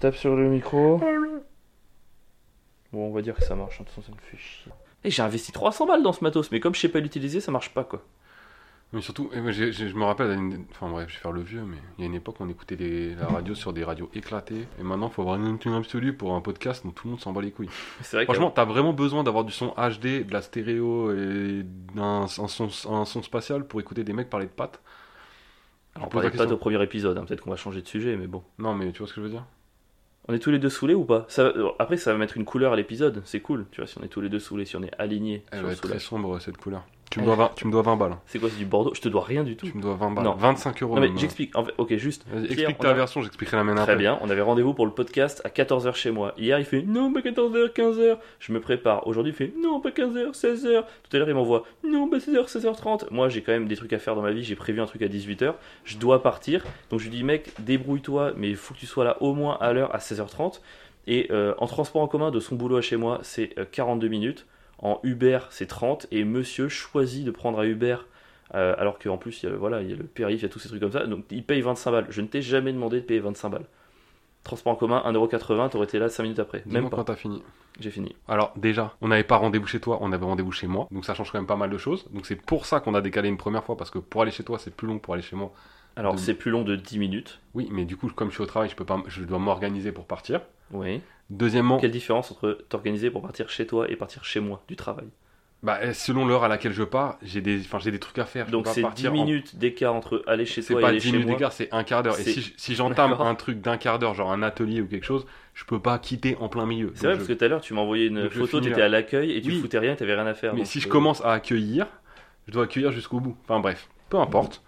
Tape sur le micro. Bon, on va dire que ça marche, hein, de toute façon ça me fait chier. Et j'ai investi 300 balles dans ce matos, mais comme je sais pas l'utiliser, ça marche pas quoi. Mais surtout, j'ai- j'ai- je me rappelle, à une- enfin bref, je vais faire le vieux, mais il y a une époque, on écoutait des- la radio sur des radios éclatées. Et maintenant, il faut avoir une ultime absolue pour un podcast dont tout le monde s'en bat les couilles. C'est vrai que Franchement, t'as vraiment besoin d'avoir du son HD, de la stéréo et d'un un son, un son spatial pour écouter des mecs parler de pâtes. Je on pose parlait la pas question. au premier épisode, hein, peut-être qu'on va changer de sujet, mais bon. Non, mais tu vois ce que je veux dire? On est tous les deux saoulés ou pas? Ça, euh, Après, ça va mettre une couleur à l'épisode, c'est cool, tu vois, si on est tous les deux saoulés, si on est alignés Elle va être très sombre cette couleur. Tu me, dois 20, tu me dois 20 balles. C'est quoi, c'est du Bordeaux? Je te dois rien du tout. Tu me dois 20 balles. Non. 25 euros. Non, mais j'explique, en fait, ok, juste. Pierre, explique ta a- version, j'expliquerai la mienne Très après. bien, on avait rendez-vous pour le podcast à 14h chez moi. Hier, il fait non, pas 14h, 15h. Je me prépare. Aujourd'hui, il fait non, pas 15h, 16h. Tout à l'heure, il m'envoie non, pas 16h, 16h30. Moi, j'ai quand même des trucs à faire dans ma vie. J'ai prévu un truc à 18h. Je dois partir. Donc, je lui dis, mec, débrouille-toi, mais il faut que tu sois là au moins à l'heure à 16h30. Et euh, en transport en commun de son boulot à chez moi, c'est euh, 42 minutes. En Uber, c'est 30. Et monsieur choisit de prendre à Uber. euh, alors qu'en plus, il y, a, le- voilà, il y a le périph', il y a tous ces trucs comme ça. Donc, il paye 25 balles. Je ne t'ai jamais demandé de payer 25 balles. Transport en commun, 1,80€, t'aurais été là 5 minutes après. Même pas. quand t'as fini. J'ai fini. Alors déjà, on n'avait pas rendez-vous chez toi, on avait rendez-vous chez moi, donc ça change quand même pas mal de choses. Donc c'est pour ça qu'on a décalé une première fois, parce que pour aller chez toi, c'est plus long pour aller chez moi. Alors, De- c'est plus long de 10 minutes. Oui, mais du coup, comme je suis au travail, je peux pas, je dois m'organiser pour partir. Oui. Deuxièmement, Quelle différence entre t'organiser pour partir chez toi et partir chez moi du travail? Bah, eh, selon l'heure à laquelle je pars, j'ai des, enfin, j'ai des trucs à faire. Je Donc, pas c'est 10 partir en- minutes d'écart entre aller chez C'est toi et pas aller 10 chez minutes moi. d'écart, c'est un quart d'heure. Et C'est- si, si j'entame un truc d'un quart d'heure, genre un atelier ou quelque chose, je peux pas quitter en plein milieu. C'est vrai, parce que tout à l'heure, tu m'as envoyé une Donc, photo, t'étais là. à l'accueil et tu Oui. foutais rien, t'avais rien à faire. Mais si je euh, commence à accueillir, je dois accueillir jusqu'au bout. Enfin bref, peu importe.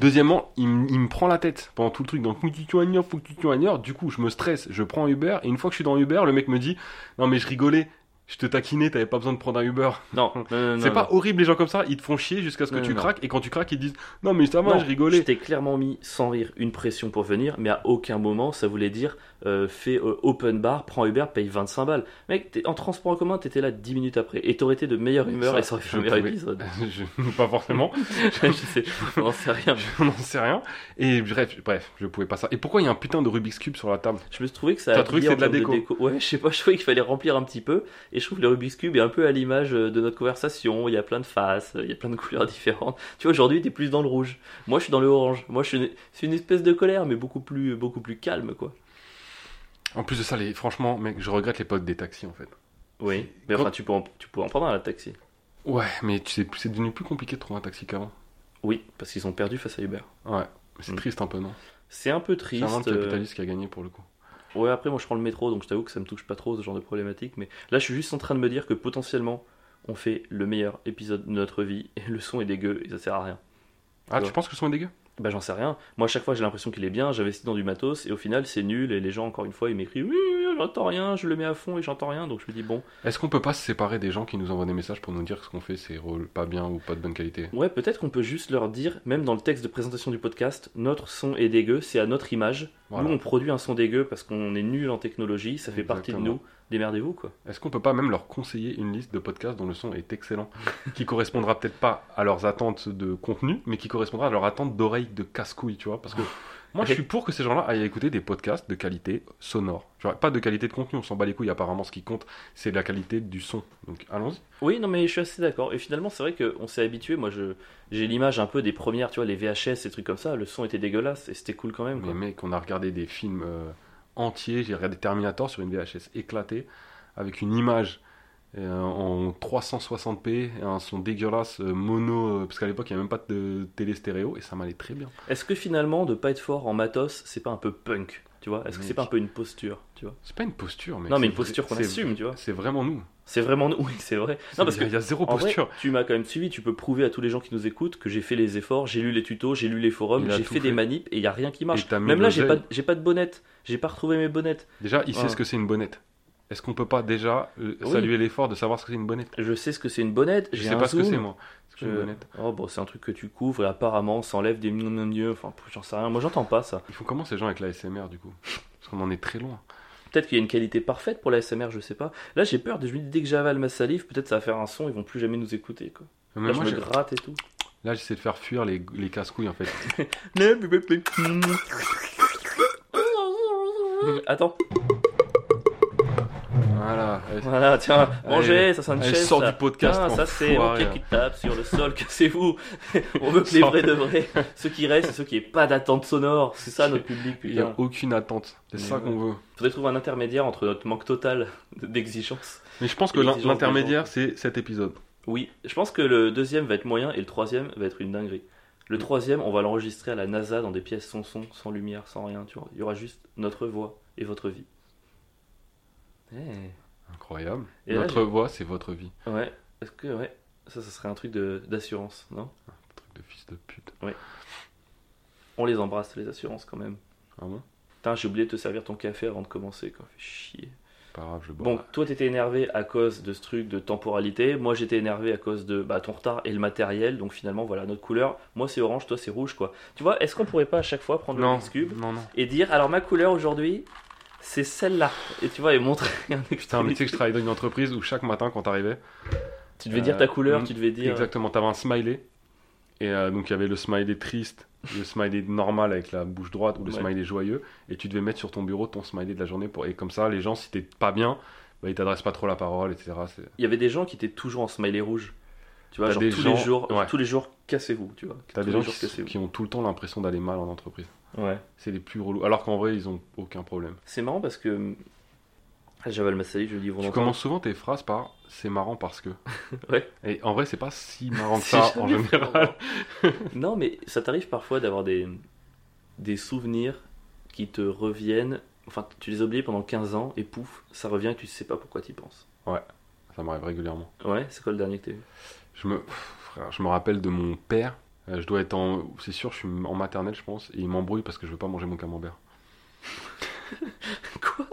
Deuxièmement, il, me prend la tête pendant tout le truc. Donc, faut que tu faut que tu. Du coup, je me stresse, je prends Uber. Et une fois que je suis dans Uber, le mec me dit Non, mais je rigolais, je te taquinais, t'avais pas besoin de prendre un Uber. Non, non, non, C'est pas horrible les gens comme ça, ils te font chier jusqu'à ce que tu craques. Et quand tu craques, ils disent Non, mais ça va, je rigolais. Je t'ai clairement mis, sans rire, une pression pour venir, mais à aucun moment ça voulait dire euh, fais euh, open bar, prends Uber, paye 25 balles. Mec, en transport en commun, t'étais là 10 minutes après et t'aurais été de meilleure humeur Ça, et ça aurait fait je un meilleur épisode. Je- pas forcément. je sais, on n'en sait rien. Je n'en sais rien. Et bref, bref, je pouvais pas ça. Et pourquoi il y a un putain de Rubik's Cube sur la table? Je me suis trouvé que ça a trouvé que c'est de la déco Ouais, je sais pas, je trouvais qu'il fallait remplir un petit peu. Et je trouve que le Rubik's Cube est un peu à l'image euh, de notre conversation. Il y a plein de faces, il y a plein de couleurs différentes. Tu vois, aujourd'hui, t'es plus dans le rouge. Moi, je suis dans le orange. Moi, je suis une... c'est une espèce de colère, mais beaucoup plus, beaucoup plus calme, quoi. En plus de ça, les... franchement, mec, je regrette potes des taxis en fait. Oui, mais enfin, tu peux en, tu peux en prendre un, là, taxi. Ouais, mais tu sais, c'est devenu plus compliqué de trouver un taxi qu'avant. Oui, parce qu'ils ont perdu face à Uber. Ouais, c'est Mm. triste un peu, non? C'est un peu C'est triste. le euh, capitaliste qui a gagné pour le coup. Ouais, après, moi, je prends le métro, donc je t'avoue que ça me touche pas trop, ce genre de problématique. Mais là, je suis juste en train de me dire que potentiellement, on fait le meilleur épisode de notre vie, et le son est dégueu, et ça sert à rien. Ah, tu penses que le son est dégueu? Bah j'en sais rien. Moi à chaque fois j'ai l'impression qu'il est bien, j'investis dans du matos et au final c'est nul et les gens encore une fois ils m'écrivent oui j'entends rien, je le mets à fond et j'entends rien donc je me dis bon Est-ce qu'on peut pas se séparer des gens qui nous envoient des messages pour nous dire que ce qu'on fait c'est pas bien ou pas de bonne qualité? Ouais peut-être qu'on peut juste leur dire même dans le texte de présentation du podcast notre son est dégueu c'est à notre image. Voilà. Nous on produit un son dégueu parce qu'on est nul en technologie, ça fait partie de nous. Démerdez-vous quoi. Est-ce qu'on peut pas même leur conseiller une liste de podcasts dont le son est excellent, qui correspondra peut-être pas à leurs attentes de contenu, mais qui correspondra à leurs attentes d'oreilles de casse-couilles, tu vois? Parce que moi, je suis pour que ces gens-là aillent écouter des podcasts de qualité sonore. Genre, pas de qualité de contenu, on s'en bat les couilles. Apparemment, ce qui compte, c'est la qualité du son. Donc, allons-y. Oui non mais je suis assez d'accord et finalement c'est vrai qu'on s'est habitué. Moi je j'ai l'image un peu des premières tu vois les VHS et trucs comme ça. Le son était dégueulasse et c'était cool quand même. Mais mec, on a regardé des films euh, entiers. J'ai regardé Terminator sur une VHS éclatée, avec une image en 360p, et un son dégueulasse, euh, mono, euh, parce qu'à l'époque, il n'y avait même pas de télé stéréo, et ça m'allait très bien. Est-ce que finalement, de pas être fort en matos, c'est pas un peu punk Tu vois? Est-ce que c'est pas un peu une posture Tu vois? C'est pas une posture, mais Non, mais une posture qu'on assume, tu vois. C'est vraiment nous. C'est vraiment nous. Oui, c'est vrai. Non, parce il y a- zéro vrai, posture. tu m'as quand même suivi. Tu peux prouver à tous les gens qui nous écoutent que j'ai fait les efforts, j'ai lu les tutos, j'ai lu les forums, j'ai fait, des manips et il y a rien qui marche. Même là, j'ai pas, pas de bonnette. J'ai pas retrouvé mes bonnettes. Déjà, il sait ce que c'est une bonnette. Est-ce qu'on peut pas déjà euh, Oui. saluer l'effort de savoir ce que c'est une bonnette? Je sais ce que c'est une bonnette. Je sais un pas ce que zoom. c'est, moi. C'est Je- une bonnette. Oh bon, c'est un truc que tu couvres et apparemment ça enlève des mieux. Enfin, j'en sais rien. Moi, j'entends pas ça. Ils font comment ces gens avec la SMR, du coup? Parce qu'on en est très loin. Peut-être qu'il y a une qualité parfaite pour la SMR, je sais pas. Là, j'ai peur. Je me dis dès que j'avale ma salive, peut-être ça va faire un son. Ils vont plus jamais nous écouter. Quoi. Là, moi, je me gratte et tout. là, j'essaie de faire fuir les, les casse-couilles, en fait. Attends, Voilà. Tiens, mangez, ça c'est une chaise. sors ça. du podcast, Tiens, ça c'est ok qui tape sur le sol, cassez-vous. On veut que les vrais de vrais, ceux qui restent, c'est ceux qui n'aient pas d'attente sonore. C'est ça notre public, Il n'y a aucune attente. C'est ça ouais. qu'on veut. Faudrait trouver un intermédiaire entre notre manque total d'exigence. Mais je pense que l'intermédiaire, c'est cet épisode. Oui, je pense que le deuxième va être moyen et le troisième va être une dinguerie. Le troisième, on va l'enregistrer à la NASA dans des pièces sans son, sans lumière, sans rien, tu vois. Il y aura juste notre voix et votre vie. Eh, Incroyable. Et là, Notre voix, c'est votre vie. Ouais, est-ce que, ouais, ça, ça serait un truc de- d'assurance, non? Truc de fils de pute. On les embrasse, les assurances, quand même. Ah bon? Putain, j'ai oublié de te servir ton café avant de commencer, quoi. Fait chier. Pas grave, je bois. Bon, toi, t'étais énervé à cause de ce truc de temporalité. Moi, j'étais énervé à cause de bah, ton retard et le matériel. Donc, finalement, voilà, notre couleur. Moi, c'est orange, toi, c'est rouge, quoi. Tu vois, est-ce qu'on pourrait pas à chaque fois prendre le non, Rubik's Cube non, non. et dire, alors, ma couleur aujourd'hui, c'est celle-là. Et tu vois, et montrer un extrait. mais tu sais que je travaillais dans une entreprise où chaque matin, quand t'arrivais, Tu devais dire ta Euh, couleur, mm, tu devais dire. exactement, t'avais un smiley. Et euh, donc, il y avait le smiley triste, le smiley normal avec la bouche droite ou le Ouais. smiley joyeux. Et tu devais mettre sur ton bureau ton smiley de la journée. Pour... Et comme ça, les gens, si t'es pas bien, bah, ils t'adressent pas trop la parole, etc. Il y avait des gens qui étaient toujours en smiley rouge. Tu vois, genre des tous gens- les jours, ouais. tous les jours, cassez-vous, tu vois. T'as des les gens qui, qui ont tout le temps l'impression d'aller mal en entreprise. Ouais. C'est les plus relous. Alors qu'en vrai, ils ont aucun problème. C'est marrant parce que. Ah, J'avale ma salive, je le dis Tu volontairement. commences souvent tes phrases par c'est marrant parce que. Ouais. Et en vrai, c'est pas si marrant que ça en général. Non, mais ça t'arrive parfois d'avoir des, des souvenirs qui te reviennent. Enfin, tu les as oubliés pendant 15 ans et pouf, ça revient et tu sais pas pourquoi tu penses. Ça m'arrive régulièrement. Ouais, c'est quoi le dernier que t'as vu Je me, je me rappelle de mon père. Euh, je dois être en. C'est sûr, je suis en maternelle, je pense. Et il m'embrouille parce que je veux pas manger mon camembert. Quoi?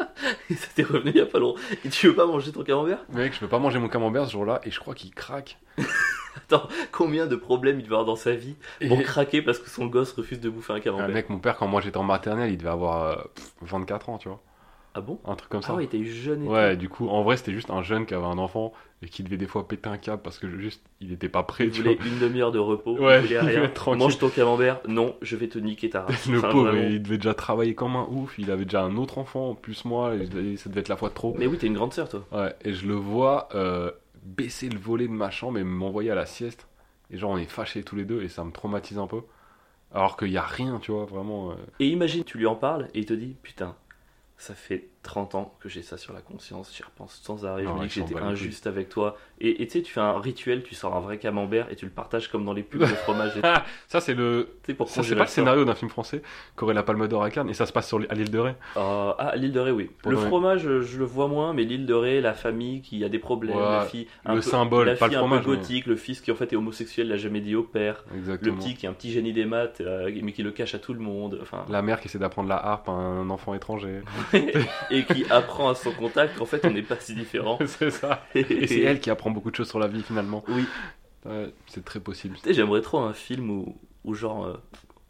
Et ça t'est revenu il y a pas longtemps. Et tu veux pas manger ton camembert? Mec, je veux pas manger mon camembert ce jour-là et je crois qu'il craque. Attends, combien de problèmes il devait avoir dans sa vie Et- pour craquer parce que son gosse refuse de bouffer un Ah, camembert mec, mon père, quand moi j'étais en maternelle, il devait avoir euh, pff, 24 ans, tu vois. Ah bon? Un truc comme ça. Ah ouais, il était jeune et Ouais, du coup, en vrai, c'était juste un jeune qui avait un enfant et qui devait des fois péter un câble parce que juste, il était pas prêt, Il voulait une demi-heure de repos, Ouais, il voulait il rien. tranquille. Mange ton camembert, non, je vais te niquer ta race. Le Enfin, pauvre, vraiment. il devait déjà travailler comme un ouf, il avait déjà un autre enfant, plus moi, et ça devait être la fois de trop. Mais oui, t'es une grande sœur, toi. Ouais, et je le vois euh, baisser le volet de ma chambre et m'envoyer à la sieste. Et genre, on est fâchés tous les deux et ça me traumatise un peu. Alors qu'il y a rien, tu vois, vraiment. euh. Et imagine, tu lui en parles et il te dit Putain, ça fait 30 ans que j'ai ça sur la conscience, j'y repense sans arrêt, je Ah me dis que j'étais injuste avec toi. Et tu sais, tu fais un rituel, tu sors un vrai camembert et tu le partages comme dans les pubs de fromage. et tout. Ça, c'est le. C'est pas le scénario d'un film français qu'aurait la Palme d'Or à Cannes et ça se passe sur, à l'île de Ré. Euh, ah, l'île de Ré, oui. Pour le fromage, euh, je le vois moins, mais l'île de Ré, la famille qui a des problèmes, Ouais, la fille. un le peu- symbole, la pas le fille un fromage, peu mais- gothique, le fils qui en fait est homosexuel, l'a jamais dit au père. Le Exactement. petit qui est un petit génie des maths, euh, mais qui le cache à tout le monde. Enfin, La mère qui essaie d'apprendre la harpe à un enfant étranger. et qui apprend à son contact qu'en fait on n'est pas si différents. c'est ça. Et c'est elle qui apprend beaucoup de choses sur la vie finalement. Oui. Ouais, c'est très possible. Tu sais, j'aimerais trop un film où, où genre, euh,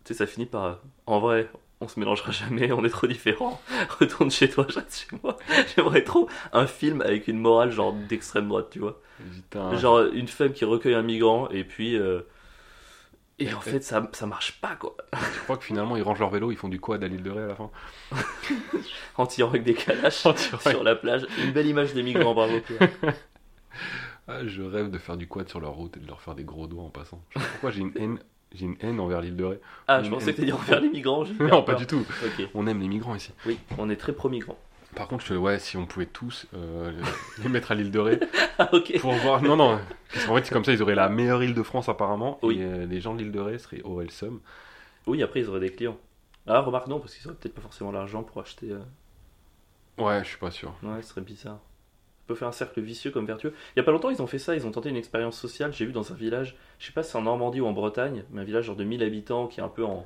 tu sais, ça finit par, euh, en vrai, on se mélangera jamais, on est trop différents. Retourne chez toi, je reste chez moi. J'aimerais trop un film avec une morale genre d'extrême droite, tu vois. Putain. Genre une femme qui recueille un migrant et puis. euh, et en fait, ça, ça marche pas quoi. Je crois que finalement ils rangent leur vélo, ils font du quad à l'île de Ré à la fin. En tirant avec des calaches En tirant avec- sur la plage. Une belle image des migrants, bravo Pierre. Ah, je rêve de faire du quad sur leur route et de leur faire des gros doigts en passant. Je sais pas pourquoi j'ai une haine, j'ai une haine envers l'île de Ré. Ah, je pensais que t'allais dire envers les migrants. Non, pas du tout. On aime les migrants ici. oui, on est très pro-migrants. Par contre, je, ouais, si on pouvait tous euh, les mettre à l'île de Ré Ah, ok. pour voir. Non, non. Parce qu'en fait, c'est comme ça, ils auraient la meilleure île de France apparemment. Oui. Et euh, les gens de l'île de Ré seraient auraient le seum. Oui, après ils auraient des clients. Ah, remarque non, parce qu'ils auraient peut-être pas forcément l'argent pour acheter. euh, Ouais, je suis pas sûr. Ouais, ce serait bizarre. Ça peut faire un cercle vicieux comme vertueux. Il y a pas longtemps, ils ont fait ça, ils ont tenté une expérience sociale. J'ai vu dans un village, je sais pas si c'est en Normandie ou en Bretagne, mais un village genre de 1000 habitants qui est un peu en.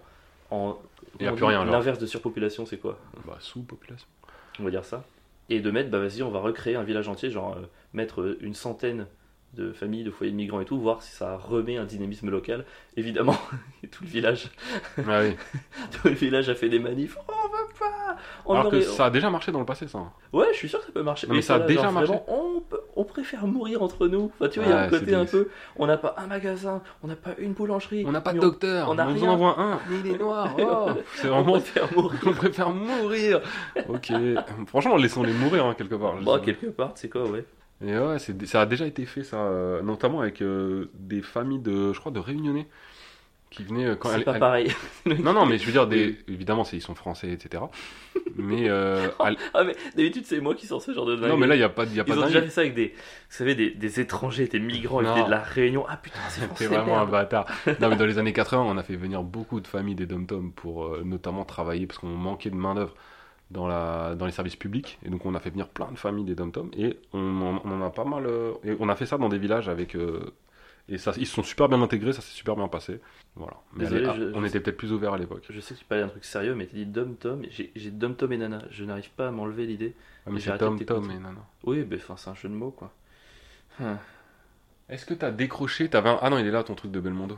en Il y a on plus rien. L'inverse de surpopulation, c'est quoi? Bah, sous-population. On va dire ça. Et de mettre, bah vas-y, on va recréer un village entier, genre euh, mettre euh, une centaine de familles, de foyers de migrants et tout, voir si ça remet un dynamisme local. Évidemment, tout le village, Ah oui. tout le village a fait des manifs. Oh, on veut pas On Alors que ça a déjà marché dans le passé, ça. Ouais, je suis sûr que ça peut marcher. Non, mais ça a là, déjà genre, marché. vraiment, on, peut- on préfère mourir entre nous. Enfin, tu vois, il y a un côté un peu. On n'a pas un magasin, on n'a pas une boulangerie. On n'a pas de docteur, on on, a vous rien. en envoie un, mais il est noir. oh. c'est On vraiment. préfère mourir. On préfère mourir. Ok. Franchement, laissons-les mourir hein, quelque part. sais. quelque part, c'est quoi, ouais. Et ouais, ça a déjà été fait, ça, euh, notamment avec euh, des familles de, je crois, de réunionnais qui venaient euh, quand C'est pas elles- pareil. Non, non, mais je veux dire, des... évidemment, ils sont français, etc. Mais euh, Ah, mais d'habitude, c'est moi qui sors ce genre de dingue. non, mais là, il y a pas, y a pas Ils ont déjà fait ça avec des, vous savez, des, des étrangers, des migrants, ils Non. de la Réunion. Ah putain, c'est français. T'es vraiment un bâtard. Non, mais dans les années 80, on a fait venir beaucoup de familles des dom-toms pour euh, notamment travailler parce qu'on manquait de main-d'œuvre dans, la... dans les services publics. Et donc, on a fait venir plein de familles des dom-toms et on en... on en a pas mal. euh, Et on a fait ça dans des villages avec. Et ça, ils se sont super bien intégrés, ça s'est super bien passé. Voilà. Mais Désolé, allez, je- on je était peut-être plus ouverts à l'époque. Je sais que tu parlais d'un truc sérieux, mais t'as dit Dom Tom. et J'ai Dom Tom et Nana. Je n'arrive pas à m'enlever l'idée. Ah, mais J'ai c'est dom-tom t'écouter. et non. Oui, mais enfin, c'est un jeu de mots, quoi. Hum. Est-ce que t'as décroché T'avais un... Ah non, il est là ton truc de Belmondo.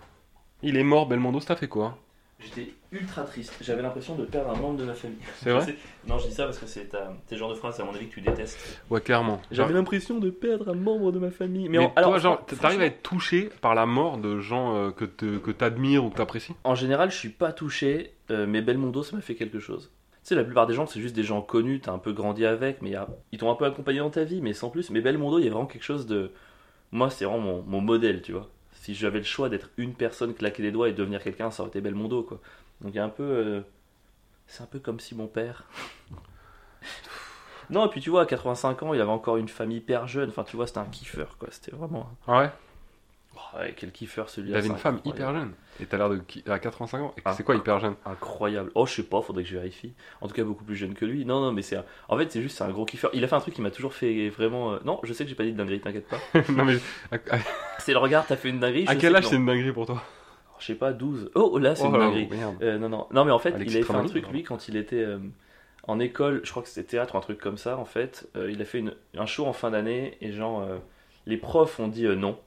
Il est mort, Belmondo, ça t'a fait quoi? J'étais ultra triste. J'avais l'impression de perdre un membre de ma famille. C'est vrai Non, je dis ça parce que c'est ta- tes genres de phrases, à mon avis, que tu détestes. Ouais, clairement. J'avais l'impression de perdre un membre de ma famille. Mais, Mais, en, alors, toi, genre, t'arrives à être touché par la mort de gens euh, que te- que t'admires ou que t'apprécies? En général, je suis pas touché, euh, mais Belmondo, ça m'a fait quelque chose. Tu sais, la plupart des gens, c'est juste des gens connus, t'as un peu grandi avec, mais il y a- ils t'ont un peu accompagné dans ta vie, mais sans plus. Mais Belmondo, il y a vraiment quelque chose de. Moi, c'est vraiment mon, mon modèle, tu vois. Si j'avais le choix d'être une personne, claquer des doigts et devenir quelqu'un, ça aurait été Belmondo, quoi. Donc il y a un peu. euh, C'est un peu comme si mon père. non, et puis tu vois, à 85 ans, il avait encore une famille hyper jeune. Enfin, tu vois, c'était un kiffeur, quoi. C'était vraiment. Ah ouais? Oh, ouais, quel kiffeur Il celui-là. avait une c'est femme hyper jeune. Et t'as l'air de. à 85 ans. Et Ah. C'est quoi hyper jeune? Incroyable. Oh, je sais pas, faudrait que je vérifie. En tout cas, beaucoup plus jeune que lui. Non, non, mais c'est. un- En fait, c'est juste, c'est un gros kiffeur. Il a fait un truc qui m'a toujours fait vraiment. euh, Non, je sais que j'ai pas dit de dinguerie, t'inquiète pas. Non mais. C'est le regard, t'as fait une dinguerie. à quel âge c'est une dinguerie pour toi? Je sais pas, 12. Oh, là, c'est Oh une là, dinguerie. Euh, non, non. Non, mais en fait, Alexis il avait fait un truc, lui, quand il était euh, en école, je crois que c'était théâtre, un truc comme ça, en fait. euh, il a fait une- un show en fin d'année et genre, euh, les profs ont dit euh, non.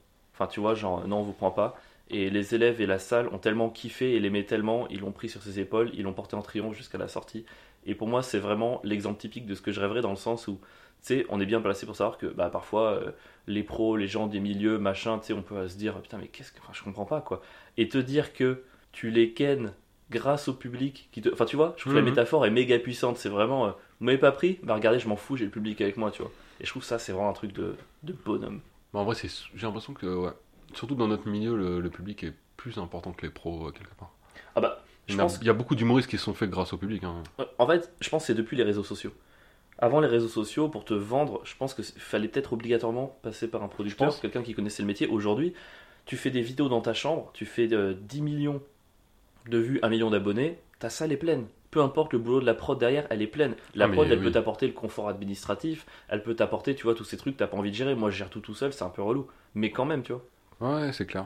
Enfin, tu vois, genre, non, on vous prend pas. Et les élèves et la salle ont tellement kiffé et l'aimaient tellement, ils l'ont pris sur ses épaules, ils l'ont porté en triomphe jusqu'à la sortie. Et pour moi, c'est vraiment l'exemple typique de ce que je rêverais dans le sens où, tu sais, on est bien placé pour savoir que bah, parfois, euh, les pros, les gens des milieux, machin, tu sais, on peut se dire, putain, mais qu'est-ce que. Enfin, je comprends pas, quoi. Et te dire que tu les kennes grâce au public qui te. Enfin, tu vois, je trouve que Mhm. la métaphore est méga puissante. C'est vraiment. euh, vous m'avez pas pris Bah, regardez, je m'en fous, j'ai le public avec moi, tu vois. Et je trouve ça, c'est vraiment un truc de, de bonhomme. Bah, en vrai, c'est- j'ai l'impression que, ouais. Surtout dans notre milieu, le, le public est plus important que les pros, euh, quelque part. Ah bah, Il y, a, pense. il y a beaucoup d'humoristes qui se sont faits grâce au public. Hein. Euh, En fait, je pense que c'est depuis les réseaux sociaux. Avant les réseaux sociaux, pour te vendre, je pense qu'il fallait peut-être obligatoirement passer par un producteur, pense. quelqu'un qui connaissait le métier. Aujourd'hui, tu fais des vidéos dans ta chambre, tu fais euh, 10 millions de vues, 1 million d'abonnés, ta salle est pleine. Peu importe le boulot de la prod derrière, elle est pleine. La Ah, prod, elle oui. peut t'apporter le confort administratif, elle peut t'apporter, tu vois, tous ces trucs que t'as pas envie de gérer. Moi, je gère tout tout seul, c'est un peu relou. Mais quand même, tu vois. Ouais, c'est clair.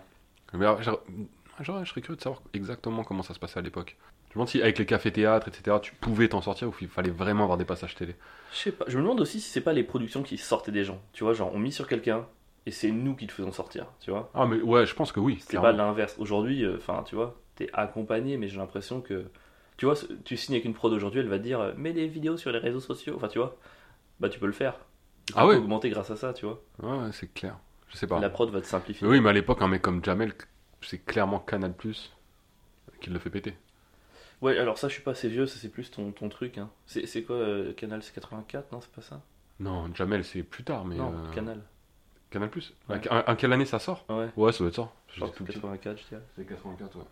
Mais alors, j'aurais- j'aurais- je serais curieux de savoir exactement comment ça se passait à l'époque. Je me demande si avec les cafés-théâtres, etc., tu pouvais t'en sortir ou il fallait vraiment avoir des passages télé. Je sais pas. Je me demande aussi si c'est pas les productions qui sortaient des gens. Tu vois, genre, on mise sur quelqu'un et c'est nous qui te faisons sortir, tu vois. Ah, mais ouais, je pense que oui. C'est pas l'inverse. Aujourd'hui, euh, enfin, tu vois, t'es accompagné, mais j'ai l'impression que. Tu vois, tu signes avec une prod aujourd'hui, elle va te dire euh, mets des vidéos sur les réseaux sociaux. Enfin, tu vois, bah, tu peux le faire. Tu Ah peux ouais augmenter grâce à ça, tu vois. Ouais, ouais, c'est clair. Je sais pas. La prod va te simplifier. Mais oui, mais à l'époque, un mec comme Jamel, c'est clairement Canal Plus qui le fait péter. Ouais, alors ça, je suis pas assez vieux, ça c'est plus ton, ton truc. Hein. C'est quoi, euh, Canal C'est 84 Non, c'est pas ça? Non, Jamel, c'est plus tard, mais. Non, euh, Canal. Canal Plus Ouais. À, à quelle année ça sort? Ouais, Ouais, ça doit être ça. je J'étais pense que tout petit. 84, je dirais. C'est 84, ouais.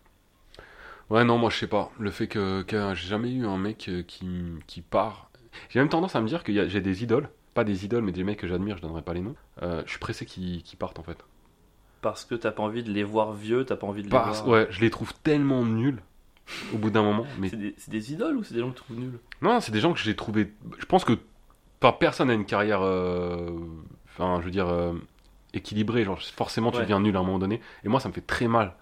Ouais, non, moi je sais pas. Le fait que, que j'ai jamais eu un mec euh, qui, qui part. J'ai même tendance à me dire que y a- j'ai des idoles. Pas des idoles, mais des mecs que j'admire, je donnerai pas les noms. Euh, je suis pressé qu'ils qu'ils partent en fait. Parce que t'as pas envie de les voir vieux, t'as pas envie de les Parce, voir. ouais, je les trouve tellement nuls au bout d'un moment. Mais C'est des, c'est des idoles ou c'est des gens que tu trouves nuls? Non, c'est des gens que j'ai trouvé. Je pense que pas personne a une carrière. euh, Enfin, je veux dire. euh, équilibrée. Genre, forcément, tu Ouais. deviens nul à un moment donné. Et moi, ça me fait très mal.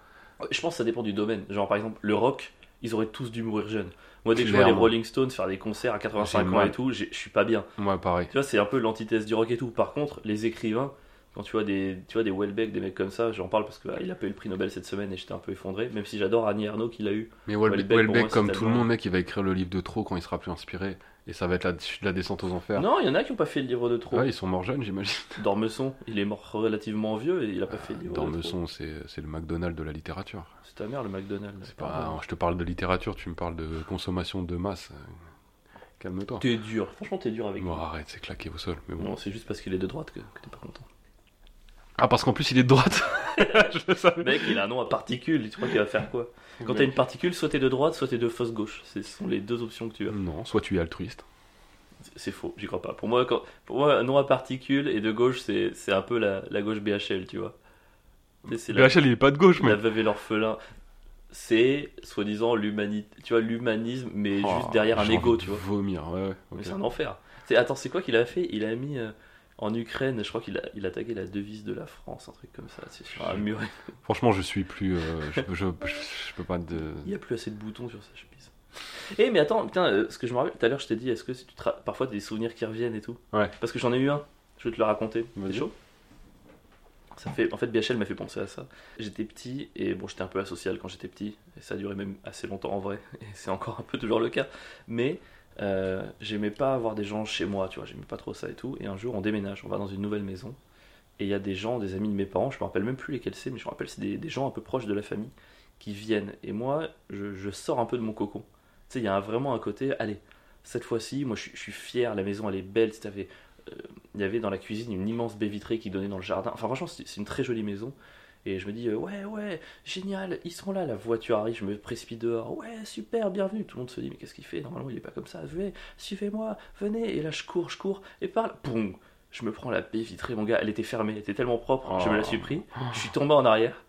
Je pense que ça dépend du domaine. Genre par exemple, le rock, ils auraient tous dû mourir jeunes. Moi, dès que je vois les. Rolling Stones faire des concerts à 85 J'ai ans et tout, je suis pas bien. Moi, pareil. Tu vois, c'est un peu l'antithèse du rock et tout. Par contre, les écrivains, quand tu vois des, tu vois des Welbeck, des mecs comme ça, j'en parle parce qu'il il a pas eu le prix Nobel cette semaine et j'étais un peu effondré, même si j'adore Annie Ernaux qui l'a eu. Mais Welbeck, Welbeck, pour Welbeck, moi, c'est comme tout le monde, mec, il va écrire le livre de trop quand il sera plus inspiré. Et ça va être la, la descente aux enfers. Non, il y en a qui ont pas fait le livre de trop. Ouais, ils sont morts jeunes, j'imagine. Dormesson, il est mort relativement vieux et il a pas fait le livre de trop. Dormesson, c'est le McDonald's de la littérature. C'est ta mère le McDonald's. C'est pas, je te parle de littérature, tu me parles de consommation de masse. Calme-toi. T'es dur, franchement t'es dur avec Bon, lui. arrête, c'est claqué au sol. Mais bon. Non, c'est juste parce qu'il est de droite que, que t'es pas content. Ah, parce qu'en plus, il est de droite. je le savais. Mec, il a un nom à particules, tu crois qu'il va faire quoi Quand t'as une particule, soit t'es de droite, soit t'es de fausse gauche. Ce sont les deux options que tu as. Non, soit tu es altruiste. C'est faux, j'y crois pas. Pour moi, quand, pour moi, un nom à particules et de gauche, c'est un peu la, la gauche BHL, tu vois. La, BHL, il est pas de gauche, la mais. veuve et l'orphelin. C'est, soi-disant, l'humanité, tu vois, l'humanisme, mais Oh, juste derrière un ego, tu vois. Vomir, ouais, ouais. Mais c'est un enfer. Attends, c'est quoi qu'il a fait? Il a mis euh, en Ukraine, je crois qu'il a, il a tagué la devise de la France, un truc comme ça, c'est sur un mur. Franchement, je suis plus. euh, je, peux- je, je, je peux pas de. Il n'y a plus assez de boutons sur sa chemise. Eh mais attends, putain, euh, ce que je me rappelle tout à l'heure, je t'ai dit, est-ce que si tu te ra- parfois des souvenirs qui reviennent et tout? Ouais. Parce que j'en ai eu un, je vais te le raconter. Vas-y. C'est chaud? Ça fait, en fait, BHL m'a fait penser à ça. J'étais petit et bon, j'étais un peu asocial quand j'étais petit et ça a duré même assez longtemps en vrai et c'est encore un peu toujours le cas. Mais euh, j'aimais pas avoir des gens chez moi, tu vois, j'aimais pas trop ça et tout. Et un jour, on déménage, on va dans une nouvelle maison et il y a des gens, des amis de mes parents, je me rappelle même plus lesquels c'est, mais je me rappelle c'est des, gens un peu proches de la famille qui viennent. Et moi, je, sors un peu de mon cocon. Tu sais, il y a vraiment un côté, allez, cette fois-ci, moi je, suis- fier, la maison elle est belle. Euh, Il y avait dans la cuisine une immense baie vitrée qui donnait dans le jardin. Enfin, franchement, c'est une très jolie maison. Et je me dis, euh, ouais, ouais, génial, ils sont là, la voiture arrive, je me précipite dehors, ouais, super, bienvenue. Tout le monde se dit, mais qu'est-ce qu'il fait? Normalement, il est pas comme ça. Venez, suivez-moi, venez. Et là, je cours, je cours, et parle, boum, je me prends la baie vitrée, mon gars, elle était fermée, elle était tellement propre, je me la suis pris, je suis tombé en arrière,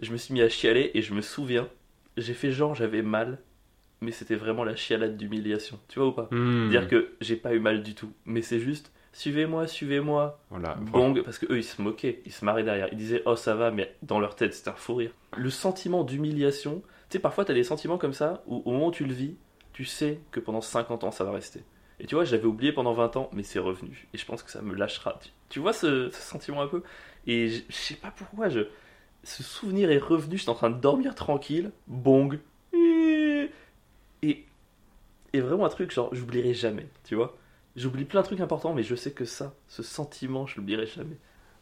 je me suis mis à chialer, et je me souviens, j'ai fait genre, j'avais mal, mais c'était vraiment la chialade d'humiliation, tu vois ou pas? Hmm. Dire que j'ai pas eu mal du tout, mais c'est juste, suivez-moi, suivez-moi, Voilà. Bong, parce que eux ils se moquaient, ils se marraient derrière, ils disaient oh ça va, mais dans leur tête c'était un fou rire. Le sentiment d'humiliation, tu sais, parfois t'as des sentiments comme ça où au moment où tu le vis, tu sais que pendant 50 ans ça va rester. Et tu vois, j'avais oublié pendant 20 ans, mais c'est revenu. Et je pense que ça me lâchera. Tu, tu vois ce, ce sentiment un peu? Et je, je sais pas pourquoi, je, ce souvenir est revenu, j'étais en train de dormir tranquille, bong, et, et vraiment un truc genre, j'oublierai jamais, tu vois? J'oublie plein de trucs importants, mais je sais que ça, ce sentiment, je l'oublierai jamais.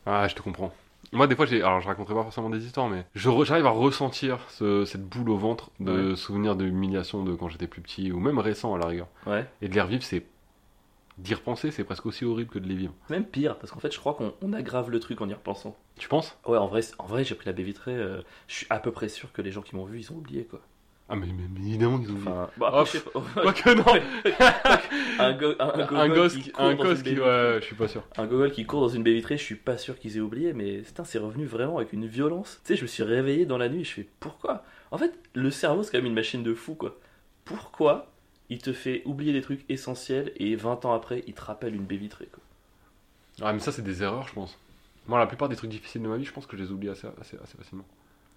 Ah, je te comprends. Moi, des fois, j'ai. Alors, je raconterai pas forcément des histoires, mais re- j'arrive à ressentir ce- cette boule au ventre de souvenirs d'humiliation de quand j'étais plus petit, ou même récent à la rigueur. Ouais. Et de les revivre, c'est. D'y repenser, c'est presque aussi horrible que de les vivre. Même pire, parce qu'en fait, je crois qu'on on aggrave le truc en y repensant. Tu penses? Ouais, en vrai, en vrai j'ai pris la baie vitrée. euh, je suis à peu près sûr que les gens qui m'ont vu, ils ont oublié quoi. Ah, mais, mais- mais évidemment qu'ils ont. Enfin, après, je sais pas. Quoique non un, go- un, Un gogol gosse qui Un dans gosse une qui. Ouais, je suis pas sûr. Un gogol qui court dans une baie vitrée, je suis pas sûr qu'ils aient oublié, mais c'est revenu vraiment avec une violence. Tu sais, je me suis réveillé dans la nuit, je fais pourquoi? En fait, le cerveau, c'est quand même une machine de fou quoi. Pourquoi il te fait oublier des trucs essentiels et 20 ans après, il te rappelle une baie vitrée quoi? Ah, mais ça, c'est des erreurs, je pense. Moi, la plupart des trucs difficiles de ma vie, je pense que je les oublie assez, assez, assez facilement.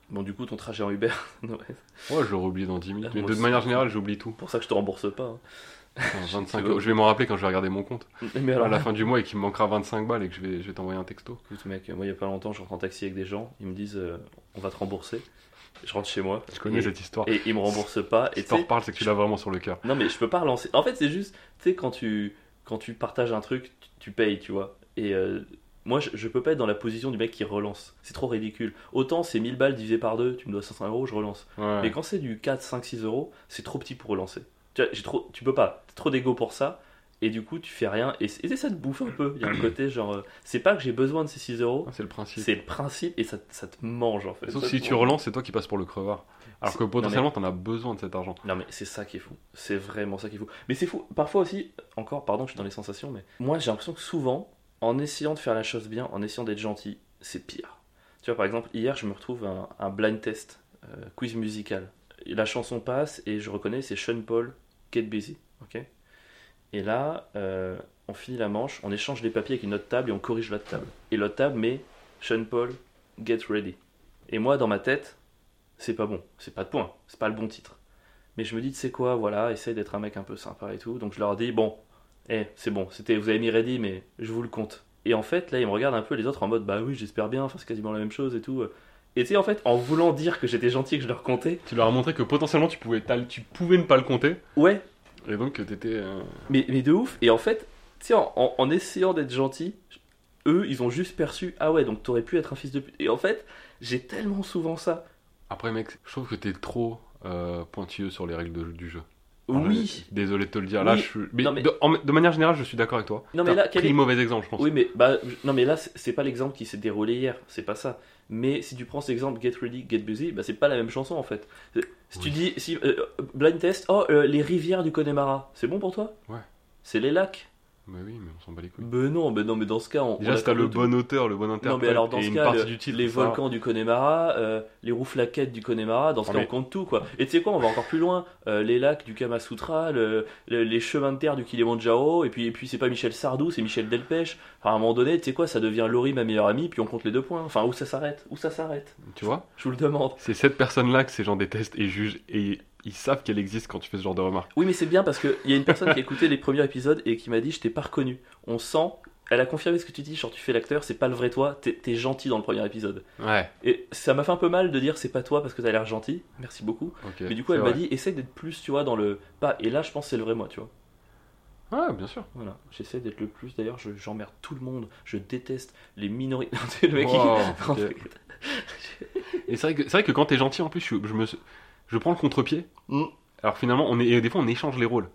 Bon, du coup, ton trajet en Uber, ouais, Ouais, je l'aurais oublié dans 10 minutes. Ah, Mais de manière générale, j'oublie tout. c'est pour ça que je te rembourse pas. hein. Enfin, 25 veux. euros. Je vais m'en rappeler quand je vais regarder mon compte. Mais À alors, la fin du mois et qu'il me manquera 25 balles et que je vais, je vais t'envoyer un texto. Écoute mec, moi il y a pas longtemps je rentre en taxi avec des gens, ils me disent euh, on va te rembourser. Je rentre chez moi. Je connais et, cette histoire. Et ils me remboursent pas. Et Si tu t'en sais- reparles, c'est que tu l'as vraiment sur le cœur. non mais je peux pas relancer. En fait c'est juste, tu sais quand tu quand tu partages un truc, tu, tu payes, tu vois. Et euh, moi je, je peux pas être dans la position du mec qui relance. C'est trop ridicule. Autant c'est 1000 balles divisé par deux, tu me dois 500 euros, je relance. Ouais. Mais quand c'est du 4, 5, 6 euros, c'est trop petit pour relancer. Tu, vois, trop, tu peux pas, t'as trop d'ego pour ça. Et du coup, tu fais rien. Et, c'est- et ça te bouffe un peu. Il y a un côté genre. euh, c'est pas que j'ai besoin de ces 6 euros, Ah, c'est le principe. c'est le principe et ça, ça te mange en fait. Sauf Ça si tu relances, c'est toi qui passes pour le crevard. Alors que potentiellement, t'en as besoin de cet argent. Non mais c'est ça qui est fou. C'est vraiment ça qui est fou. Mais c'est fou. Parfois aussi, encore, pardon, je suis dans les sensations, mais moi j'ai l'impression que souvent, en essayant de faire la chose bien, en essayant d'être gentil, c'est pire. Tu vois, par exemple, hier, je me retrouve un, un blind test, euh, quiz musical. Et la chanson passe et je reconnais, c'est Sean Paul, Get Busy. Et là, euh, on finit la manche, on échange les papiers avec une autre table et on corrige l'autre table. Et l'autre table met Sean Paul, Get Ready. Et moi, dans ma tête, c'est pas bon, c'est pas de point, c'est pas le bon titre. Mais je me dis, tu sais quoi, voilà, essaye d'être un mec un peu sympa et tout. Donc je leur dis, bon, eh, c'est bon, c'était, vous avez mis ready, mais je vous le compte. Et en fait, là, ils me regardent un peu les autres en mode bah oui, j'espère bien, enfin, c'est quasiment la même chose et tout. Et tu sais, en fait, en voulant dire que j'étais gentil et que je leur comptais, Tu leur as montré que potentiellement tu pouvais, tu pouvais ne pas le compter. ouais, Et donc t'étais. euh, mais, mais de ouf. Et en fait, tu sais, en, en- en essayant d'être gentil, eux, ils ont juste perçu ah ouais, donc t'aurais pu être un fils de pute. Et en fait, j'ai tellement souvent ça. Après, mec, je trouve que t'es trop euh, pointilleux sur les règles de- du jeu. Oui. Désolé de te le dire. Là, je suis. Mais Non, mais- De, en- de manière générale, je suis d'accord avec toi. Non, mais là, quel est- mauvais exemple, je pense. Oui, mais bah, non, mais là, c'est pas l'exemple qui s'est déroulé hier, c'est pas ça. Mais si tu prends cet exemple Get Ready, Get Busy, bah, c'est pas la même chanson en fait. Si tu dis, si, euh, blind test, oh, euh, les rivières du Connemara, c'est bon pour toi? Ouais. C'est les lacs Mais oui, mais on s'en bat les couilles. Ben non, ben non, mais dans ce cas, on. Déjà, on si t'as le tout. bon auteur, le bon interprète, Non, mais alors dans ce cas, partie le- du titre, les ça- volcans du Connemara, euh, les rouflaquettes du Connemara, dans ce Ah, cas, mais- on compte tout quoi. Et tu sais quoi, on va encore plus loin. Euh, les lacs du Kamasutra, le- le- les chemins de terre du Kilimanjaro, et puis, et puis c'est pas Michel Sardou, c'est Michel Delpech. Enfin, à un moment donné, tu sais quoi, ça devient Laurie, ma meilleure amie, puis on compte les deux points. Enfin, où ça s'arrête? Où ça s'arrête? Tu vois? Je vous le demande. C'est cette personne-là que ces gens détestent et jugent et ils savent qu'elle existe quand tu fais ce genre de remarques. Oui, mais c'est bien parce qu'il y a une personne qui a écouté les premiers épisodes et qui m'a dit Je t'ai pas reconnu. On sent. Elle a confirmé ce que tu dis, genre tu fais l'acteur, c'est pas le vrai toi, t'es gentil dans le premier épisode. Ouais, Et ça m'a fait un peu mal de dire c'est pas toi parce que t'as l'air gentil, merci beaucoup. Mais du coup, elle m'a dit essaie d'être plus, tu vois, dans le pas. Et là, je pense que c'est le vrai moi, tu vois. Ouais, bien sûr. Voilà, j'essaie d'être le plus. D'ailleurs, je- j'emmerde tout le monde, je déteste les minorités. le mec qui- Wow, fait, Et c'est vrai, que, c'est vrai que quand t'es gentil, en plus, je, je me, je prends le contre-pied. Mm. Alors finalement, on est, et des fois, on échange les rôles.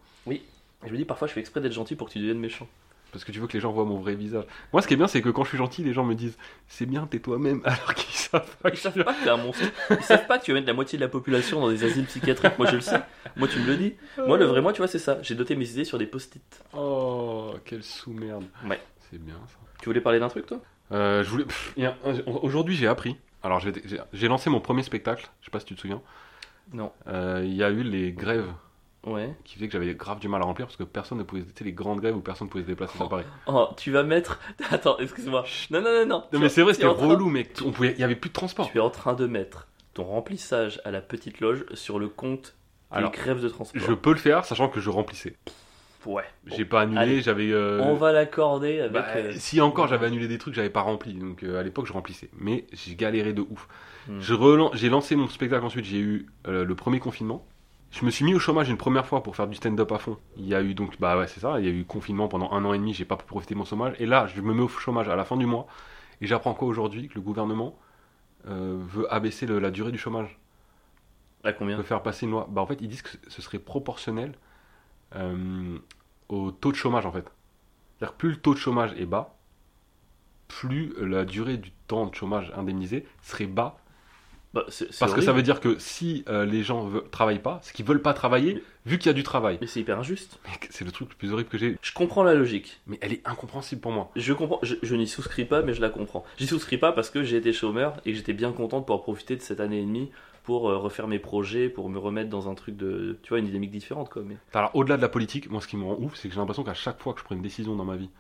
Je me dis parfois, je fais exprès d'être gentil pour que tu deviennes méchant. Parce que tu veux que les gens voient mon vrai visage. Moi, ce qui est bien, c'est que quand je suis gentil, les gens me disent C'est bien, t'es toi-même. Alors qu'ils savent pas que Ils je savent suis. pas que t'es un monstre. Ils savent pas que tu vas mettre la moitié de la population dans des asiles psychiatriques. Moi, je le sais. Moi, tu me le dis. Moi, le vrai moi, tu vois, c'est ça. J'ai doté mes idées sur des post-it. Oh, quelle sous-merde. Ouais. C'est bien ça. Tu voulais parler d'un truc, toi? Euh, je voulais. Aujourd'hui, j'ai appris. Alors, j'ai lancé mon premier spectacle. Je sais pas si tu te souviens. Non. Euh, Il y a eu les grèves Ouais. qui faisaient que j'avais grave du mal à remplir parce que personne ne pouvait. Tu sais, les grandes grèves où personne ne pouvait se déplacer sur Paris. Oh, tu vas mettre. Attends, excuse-moi. Non, non, non, non. Non, mais c'est vrai, c'était train- relou, mec. On pouvait... Il y avait plus de transport. Tu es en train de mettre ton remplissage à la petite loge sur le compte des Alors, grèves de transport. Je peux le faire, sachant que je remplissais. Ouais. J'ai pas annulé, j'avais. euh, On va l'accorder avec. bah, euh, Si encore j'avais annulé des trucs, j'avais pas rempli. Donc euh, à l'époque, je remplissais. Mais j'ai galéré de ouf. Hmm. Je J'ai lancé mon spectacle ensuite, j'ai eu euh, le premier confinement. Je me suis mis au chômage une première fois pour faire du stand-up à fond. Il y a eu donc, bah ouais, c'est ça, il y a eu confinement pendant un an et demi, j'ai pas pu profiter de mon chômage. Et là, je me mets au chômage à la fin du mois. Et j'apprends quoi aujourd'hui Que le gouvernement euh, veut abaisser le- la durée du chômage. À combien? Veut faire passer une loi. Bah en fait, ils disent que ce serait proportionnel euh, au taux de chômage en fait. C'est-à-dire plus le taux de chômage est bas, plus la durée du temps de chômage indemnisé serait bas. Bah, Parce que ça veut dire que si euh, les gens ne travaillent pas, c'est qu'ils veulent pas travailler, vu qu'il y a du travail. Mais c'est hyper injuste. C'est le truc le plus horrible que j'ai. Je comprends la logique. Mais elle est incompréhensible pour moi. Je comprends. Je, je n'y souscris pas, mais je la comprends. J'y souscris pas parce que j'ai été chômeur et que j'étais bien content de pouvoir profiter de cette année et demie pour euh, refaire mes projets, pour me remettre dans un truc de. Tu vois, une dynamique différente, quoi. Mais Alors au-delà de la politique, moi ce qui me rend ouf, c'est que j'ai l'impression qu'à chaque fois que je prends une décision dans ma vie,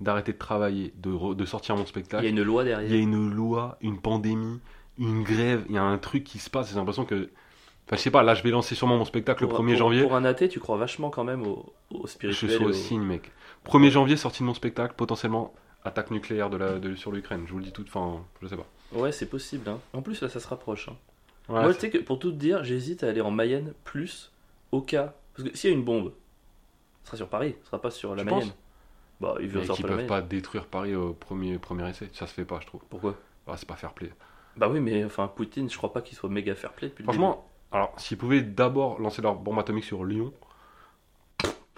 d'arrêter de travailler, de, re- de sortir mon il spectacle, y a une loi il y a derrière. une loi, une pandémie, une grève, il y a un truc qui se passe, j'ai l'impression que... Enfin, je sais pas, là je vais lancer sûrement mon spectacle Pour- le 1er pour- janvier. Pour un athée, tu crois vachement quand même au, au je spirituel. suis et au au- signe, mec. 1er janvier, sortie de mon spectacle, potentiellement attaque nucléaire de la, de- sur l'Ukraine. Je vous le dis tout, enfin, je sais pas. Ouais, c'est possible. hein. En plus, là, ça se rapproche. hein. Ouais, Moi, tu sais que pour tout te dire, j'hésite à aller en Mayenne plus au cas. Parce que s'il y a une bombe, ce sera sur Paris, ce sera pas sur la Tu Mayenne. Bah, ils la peuvent pas détruire Paris au premier, premier essai, ça se fait pas, je trouve. Pourquoi? Ah, c'est pas fair play. Bah oui, mais enfin, Poutine, je crois pas qu'il soit méga fair play depuis le Franchement, alors, s'ils pouvaient d'abord lancer leur bombe atomique sur Lyon,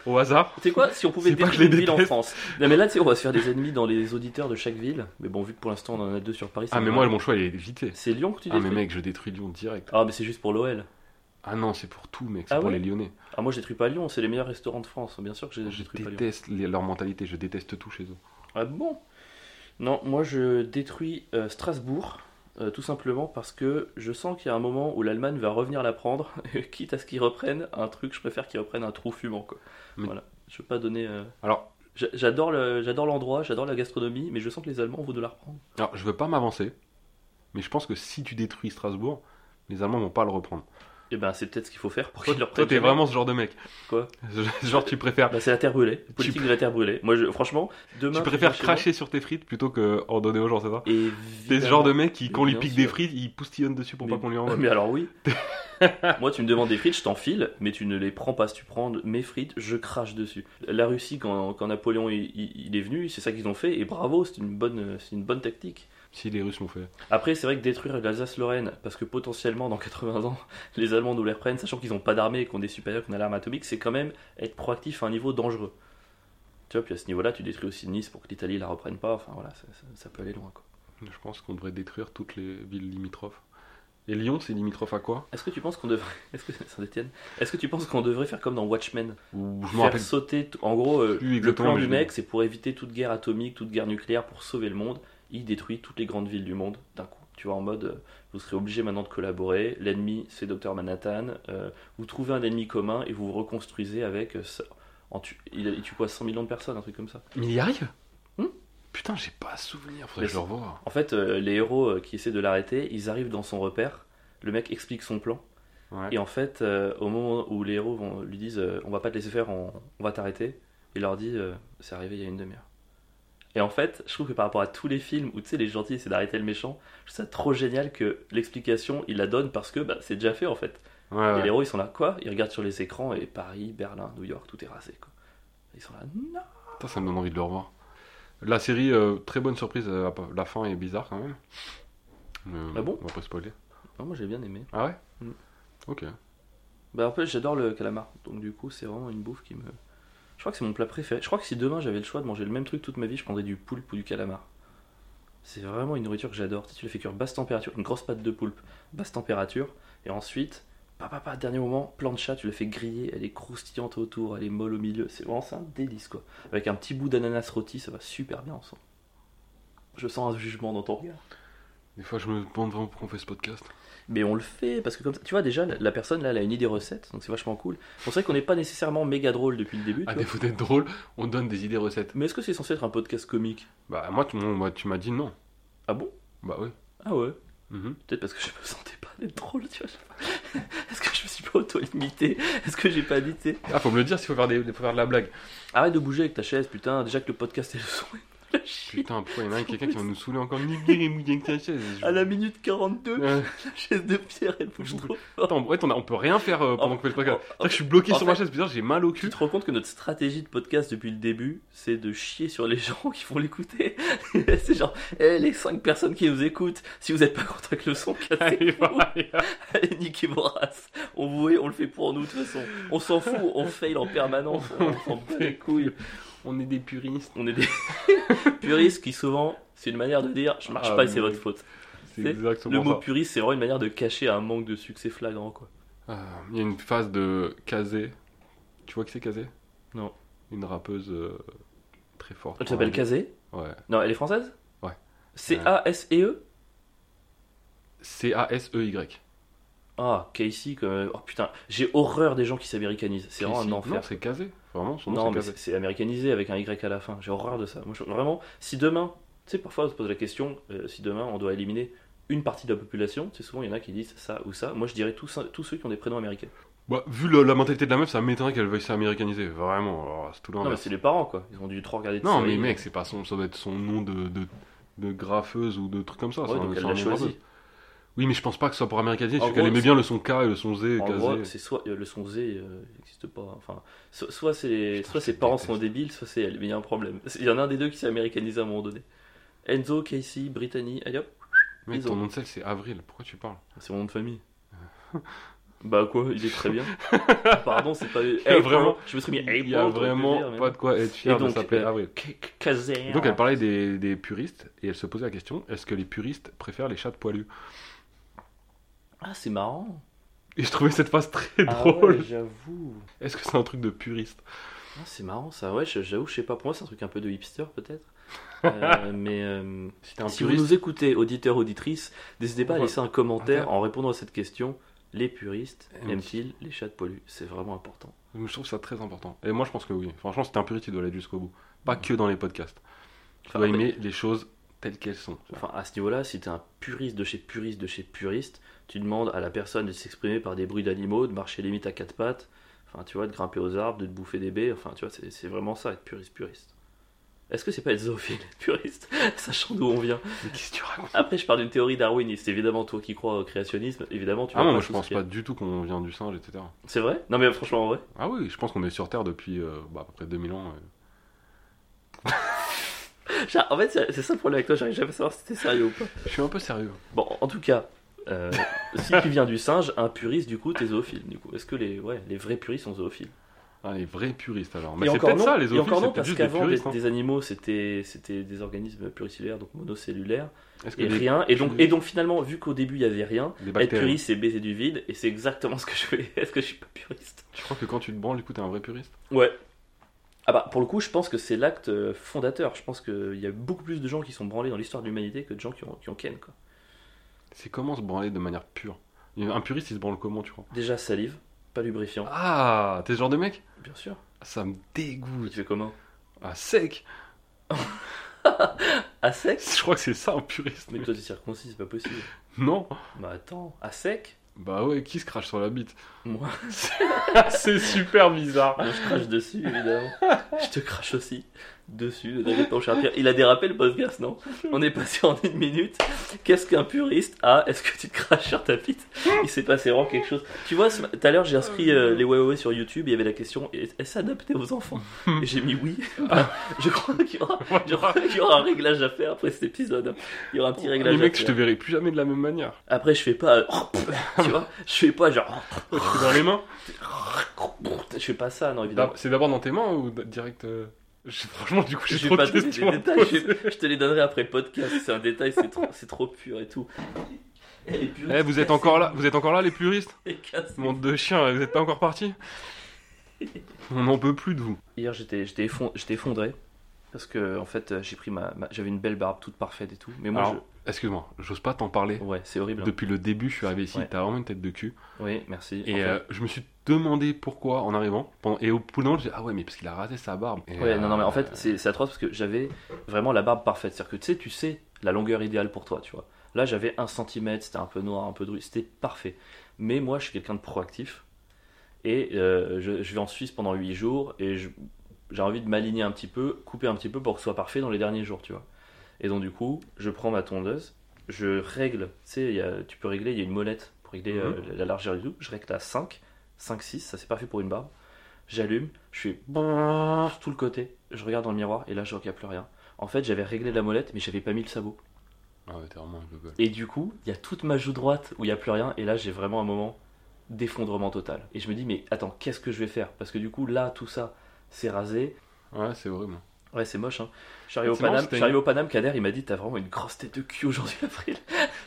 au hasard. Tu sais quoi Si on pouvait détruire une les ville en. France. Non, mais là, tu sais, on va se faire des ennemis dans les auditeurs de chaque ville. Mais bon, vu que pour l'instant, on en a deux sur Paris. ah, mais moi, mon choix, il est vite fait. C'est Lyon que tu Ah, mais détruis mec, je détruis Lyon direct. Ah, mais c'est juste pour l'OL. Ah non, c'est pour tout, mec, c'est Ah pour les Lyonnais. Ah, moi, je détruis pas Lyon, c'est les meilleurs restaurants de France. Bien sûr que je Je détruis pas Lyon. déteste les- leur mentalité, je déteste tout chez eux. Ah bon? Non, moi je détruis euh, Strasbourg, euh, tout simplement parce que je sens qu'il y a un moment où l'Allemagne va revenir la prendre, quitte à ce qu'ils reprennent un truc, je préfère qu'ils reprennent un trou fumant. Quoi. Mais- Voilà, je veux pas donner. euh, Alors, le- j'adore l'endroit, j'adore la gastronomie, mais je sens que les Allemands vont de la reprendre. alors, je veux pas m'avancer, mais je pense que si tu détruis Strasbourg, les Allemands vont pas le reprendre. Et ben c'est peut-être ce qu'il faut faire pour Toi, qu'ils leur toi, prennent t'es jamais. vraiment ce genre de mec. Quoi Genre, tu préfères, Bah, c'est la terre brûlée. Politique de la terre brûlée. Moi, je, franchement, demain. tu tu préfères cracher sur tes frites plutôt que en donner aux gens, c'est ça T'es ce genre de mec qui, quand on lui pique sûr. des frites, il poustillonne dessus pour Mais- pas qu'on lui envoie. Mais alors oui. Moi, tu me demandes des frites, je t'en file, mais tu ne les prends pas. Si tu prends mes frites, je crache dessus. La Russie, quand, quand Napoléon il, il- il est venu, c'est ça qu'ils ont fait, et bravo, c'est une bonne, c'est une bonne tactique. Si les Russes l'ont fait. Après, c'est vrai que détruire l'Alsace-Lorraine, parce que potentiellement dans 80 ans, les Allemands nous les reprennent, sachant qu'ils n'ont pas d'armée et qu'on est supérieurs, qu'on a l'arme atomique, c'est quand même être proactif à un niveau dangereux. Tu vois, puis à ce niveau-là, tu détruis aussi Nice pour que l'Italie la reprenne pas. Enfin voilà, ça, ça- ça peut aller loin. Quoi. Je pense qu'on devrait détruire toutes les villes limitrophes. Et Lyon, c'est limitrophe à quoi? Est-ce que tu penses qu'on devrait, est-ce que Saint-Étienne, est-ce que tu penses qu'on devrait faire comme dans Watchmen, Ou faire rappelle sauter, en gros, euh, le plan du mec, c'est pour éviter toute guerre atomique, toute guerre nucléaire, pour sauver le monde. Il détruit toutes les grandes villes du monde d'un coup. Tu vois, en mode, euh, vous serez obligés maintenant de collaborer. L'ennemi, c'est Dr Manhattan. Euh, vous trouvez un ennemi commun et vous vous reconstruisez avec. euh, ça- en tu, il, il tue quoi 100 millions de personnes, un truc comme ça. Mais il y arrive Hmm Putain, j'ai pas souvenir, faudrait que je le revoie. En fait, euh, les héros qui essaient de l'arrêter, ils arrivent dans son repère. Le mec explique son plan. Ouais. Et en fait, euh, au moment où les héros vont, lui disent euh, On va pas te laisser faire, on, on va t'arrêter, il leur dit euh, C'est arrivé il y a une demi-heure. Et en fait, je trouve que par rapport à tous les films où tu sais, les gentils essaient d'arrêter le méchant, je trouve ça trop génial que l'explication, il la donne parce que bah, c'est déjà fait en fait. Ouais, Et ouais. les héros, ils sont là, quoi? Ils regardent sur les écrans et Paris, Berlin, New York, tout est rasé. Quoi. Ils sont là, non Putain, ça me donne envie de le revoir. La série, euh, très bonne surprise, euh, la fin est bizarre quand même. Mais, Ah bon? On va pas spoiler. Non, Moi j'ai bien aimé. Ah ouais? Mm. Ok. Bah en fait, j'adore le calamar. Donc du coup, c'est vraiment une bouffe qui me. Je crois que c'est mon plat préféré. Je crois que si demain j'avais le choix de manger le même truc toute ma vie, je prendrais du poulpe ou du calamar. C'est vraiment une nourriture que j'adore. Tu sais, tu le fais cuire basse température, une grosse pâte de poulpe, basse température, et ensuite, papa, papa, dernier moment, plancha, tu le fais griller, elle est croustillante autour, elle est molle au milieu. C'est vraiment un délice quoi. Avec un petit bout d'ananas rôti, ça va super bien ensemble. Je sens un jugement dans ton regard. Des fois, je me demande vraiment pourquoi on fait ce podcast. Mais on le fait parce que comme ça, tu vois déjà la, personne là elle a une idée recette donc c'est vachement cool. On sait qu'on n'est pas nécessairement méga drôle depuis le début. À défaut d'être drôle, on donne des idées recettes. Mais est-ce que c'est censé être un podcast comique? Bah, moi, tu, moi, tu m'as dit non. Ah bon? Bah oui. Ah ouais. Mhm. Peut-être parce que je me sentais pas d'être drôle, tu vois. Est-ce que je me suis pas auto-limité? Est-ce que j'ai pas dit, Ah, faut me le dire s'il faut faire, des, faut faire de la blague. Arrête de bouger avec ta chaise, putain. Déjà que le podcast est le son. Putain, pourquoi il y en a un, quelqu'un qui va nous saouler encore Ni bien et mouillé avec ta chaise. Je- À la minute 42, Euh, la chaise de pierre, elle bouge trop fort. Attends, ouais, on, a- on peut rien faire euh, pendant En- qu'on fait le podcast. en- que je suis bloqué en sur ma fait- chaise, putain, j'ai mal au Tu cul. te rends compte que notre stratégie de podcast depuis le début, c'est de chier sur les gens qui vont l'écouter. c'est genre, eh, les 5 personnes qui nous écoutent, si vous êtes pas content avec le son, Allez. Allez, niquez vos races. On vous on le fait pour nous de toute façon. On s'en fout, on fail en permanence. On s'en bat les couilles. On est des puristes. On est des puristes qui souvent, c'est une manière de dire, je marche Ah, pas et c'est votre faute. C'est exactement Le mot ça. puriste, c'est vraiment une manière de cacher un manque de succès flagrant, quoi. Ah, Il y a une phase de Kazé. Tu vois qui c'est Kazé? Non. Une rappeuse euh, très forte. Elle s'appelle Kazé? Ouais. Non, elle est française? Ouais. C-A-S-E-E C-A-S-E-Y. Ah, Casey, comme... oh putain, j'ai horreur des gens qui s'américanisent. C'est vraiment un enfer. Non, c'est Kazé. Vraiment, son nom c'est c'est américanisé avec un Y à la fin. J'ai horreur de ça. Moi, je- vraiment, si demain, tu sais, parfois on se pose la question, euh, si demain on doit éliminer une partie de la population, c'est souvent il y en a qui disent ça ou ça. Moi, je dirais tous, ceux qui ont des prénoms américains. Bah, vu le- la mentalité de la meuf, ça m'étonnerait qu'elle veuille s'américaniser. Vraiment, alors, c'est tout Non, mais l'inverse. c'est les parents, quoi. Ils ont dû trop regarder de Non, séries. mais mec, c'est pas son, ça doit être son nom de, de, de graffeuse ou de trucs comme ça. Ouais, c'est un- donc c'est elle un l'a nom choisi. Oui, mais je pense pas que ce soit pour américaniser. En parce qu'elle aimait bien le son K et le son Z. En Kazé. gros, c'est soit euh, le son Z euh, n'existe pas. Enfin, so- soit c'est soit ses parents sont débiles, soit c'est elle. Mais il y a un problème. Il y en a un des deux qui s'est américanisé à un moment donné. Enzo, Casey, Brittany, allez hop, Mec, ils ton nom de sel, c'est Avril. Pourquoi tu parles? C'est mon nom de famille. bah quoi, il est très bien. Pardon, c'est pas. a vraiment- Je me suis mis Il y a vraiment pas de quoi être fier de s'appeler euh, Avril. Donc elle parlait des, des puristes et elle se posait la question est-ce que les puristes préfèrent les chats de poilus? Ah, c'est marrant. Et je trouvais cette phrase très Ah drôle. ouais, j'avoue. Est-ce que c'est un truc de puriste? Ah, c'est marrant ça. Ouais, j'avoue, je sais pas. Pour moi, c'est un truc un peu de hipster peut-être. Euh, mais. euh, Si t'es un Si vous nous écoutez, auditeurs, auditrices, n'hésitez pas à laisser un commentaire en répondant à cette question. Les puristes Aiment- aiment-ils les chats de poilus? C'est vraiment important. je trouve ça très important. Et moi je pense que oui. Franchement, si t'es un puriste, tu dois aller jusqu'au bout. Pas que dans les podcasts. Tu dois aimer les choses telles qu'elles sont. Enfin, à ce niveau-là, si t'es un puriste de chez puriste de chez puriste, tu demandes à la personne de s'exprimer par des bruits d'animaux, de marcher limite à quatre pattes, enfin, tu vois, de grimper aux arbres, de te bouffer des baies, enfin, tu vois, c'est vraiment ça, être puriste puriste. Est-ce que c'est pas être zoophile, être puriste, sachant d'où on vient? Mais qu'est-ce que tu racontes? Après, je parle d'une théorie darwiniste. Évidemment, toi qui crois au créationnisme, évidemment, tu Ah non, moi je pense pas du tout qu'on vient du singe, etc. C'est vrai? Non, mais franchement, en vrai. Ah oui, je pense qu'on est sur Terre depuis euh, bah, à peu près 2000 ans. euh. En fait, c'est ça le problème avec toi, j'arrive jamais à savoir si t'es sérieux ou pas. Je suis un peu sérieux. Bon, en tout cas, euh, si tu viens du singe, un puriste, du coup, t'es zoophile. Du coup, est-ce que les, ouais, les vrais puristes sont zoophiles? Ah, les vrais puristes alors. Mais c'est peut-être ça, les et zoophiles, encore c'est non, peut-être juste des hein. des animaux, c'était des organismes pluricellulaires, donc monocellulaires, et rien. Et donc, puristes- et donc finalement, vu qu'au début, il y avait rien, être puriste, c'est baiser du vide, et c'est exactement ce que je fais. Est-ce que je suis pas puriste? Tu crois que quand tu te branles, du coup, t'es un vrai puriste? Ouais. Ah bah, pour le coup, je pense que c'est l'acte euh, fondateur. Je pense qu'il y a beaucoup plus de gens qui sont branlés dans l'histoire de l'humanité que de gens qui ont, qui ont ken, quoi. C'est comment se branler de manière pure? Un puriste, il se branle comment, tu crois? Déjà, salive, pas lubrifiant, Ah, t'es ce genre de mec? Bien sûr. Ça me Tu dégoûte. fais comment? Ah, sec À sec? Je crois que c'est ça un puriste. Mais toi, t'es circoncis, c'est pas possible. Non Bah attends, à sec? Bah ouais, qui se crache sur la bite Moi, C'est super bizarre. moi, je crache dessus, évidemment. Je te crache aussi dessus. ne t'inquiète pas, cher Pierre. Il a dérapé le podcast, non? On est passé en une minute. Qu'est-ce qu'un puriste Ah, est-ce que tu te craches sur ta bite? Il s'est passé vraiment quelque chose. Tu vois, tout à l'heure, j'ai inscrit euh, les WoW sur YouTube. Il y avait la question est-ce adapté aux enfants? Et j'ai mis oui. je crois qu'il y, aura- je crois qu'il y aura un réglage à faire après cet épisode. Il y aura un petit réglage Les à mecs, je faire. te verrai plus jamais de la même manière. Après, je fais pas. tu vois Je fais pas genre. Tu fais dans les mains? Je fais pas ça, non, évidemment. C'est d'abord dans tes mains ou direct euh, je- Franchement, du coup, j'ai Je trop de pas questions. à détails, je, je te les donnerai après podcast. C'est un détail, c'est trop, c'est trop pur et tout. Eh, les puristes, Eh, vous êtes encore là, vous êtes encore là, les puristes? Monde de chiens, vous êtes pas encore partis? On n'en peut plus de vous. Hier, j'étais, j'étais, effon- j'étais effondré parce que en fait, j'ai pris ma, ma- j'avais une belle barbe toute parfaite et tout. Mais moi, Alors, excuse-moi, j'ose pas t'en parler. ouais, c'est horrible. hein. Depuis le début, je suis arrivé ici, Ouais. t'as vraiment une tête de cul. Oui, merci. Et euh, je me suis demandé pourquoi en arrivant. Pendant- Et au bout d'un moment, je dis, ah ouais, mais parce qu'il a raté sa barbe. Et, Ouais, non, non, mais en euh, fait, c'est atroce parce que j'avais vraiment la barbe parfaite. C'est-à-dire que tu sais, tu sais la longueur idéale pour toi, tu vois. Là, j'avais un centimètre, c'était un peu noir, un peu dru, c'était parfait. Mais moi, je suis quelqu'un de proactif et euh, je, je vais en Suisse pendant 8 jours et j'ai envie de m'aligner un petit peu, couper un petit peu pour que ce soit parfait dans les derniers jours, tu vois. Et donc, du coup, je prends ma tondeuse, je règle, tu sais, y a- tu peux régler, il y a une molette pour régler euh, Mhm. la largeur du tout. Je règle à 5, 5, 6, ça c'est parfait pour une barbe. J'allume, je fais tout le côté, je regarde dans le miroir et là je vois qu'il n'y a plus rien. En fait, j'avais réglé la molette, mais j'avais pas mis le sabot. Ah ouais, vraiment. Et du coup, il y a toute ma joue droite où il n'y a plus rien, et là j'ai vraiment un moment d'effondrement total. Et je me dis, mais attends, qu'est-ce que je vais faire? Parce que du coup, là, tout ça, c'est rasé. Ouais, c'est horrible. Ouais, c'est moche, hein. Je suis arrivé au C'est Paname, arrivé au Paname, Kader, il m'a dit, t'as vraiment une grosse tête de cul aujourd'hui, Avril.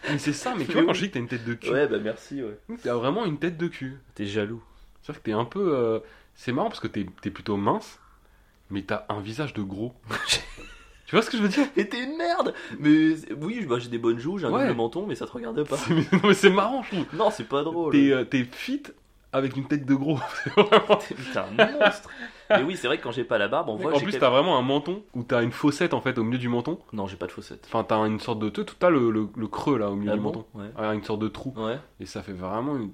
Mais c'est ça, mais tu vois, quand je dis que t'as une tête de cul, Ouais, bah merci, ouais. t'as vraiment une tête de cul. T'es jaloux. C'est-à-dire que t'es un peu. euh, C'est marrant parce que t'es es plutôt mince, mais t'as un visage de gros. tu vois ce que je veux dire? Mais t'es une merde Mais c'est- oui, bah, j'ai des bonnes joues, j'ai un Ouais. double menton, mais ça te regarde pas. C'est- mais- non, mais c'est marrant, je trouve. Non, c'est pas drôle. T'es euh, t'es fit avec une tête de gros. C'est vraiment- t'es un monstre. Mais oui, c'est vrai que quand j'ai pas la barbe, on voit. en plus, t'as vraiment un menton où t'as une fossette en fait au milieu du menton. Non, j'ai pas de faussettes. Enfin, t'as une sorte de. T'as le, le, le creux là au milieu Ah du bon menton. Ouais. Ouais, une sorte de trou. Ouais. Et ça fait vraiment une-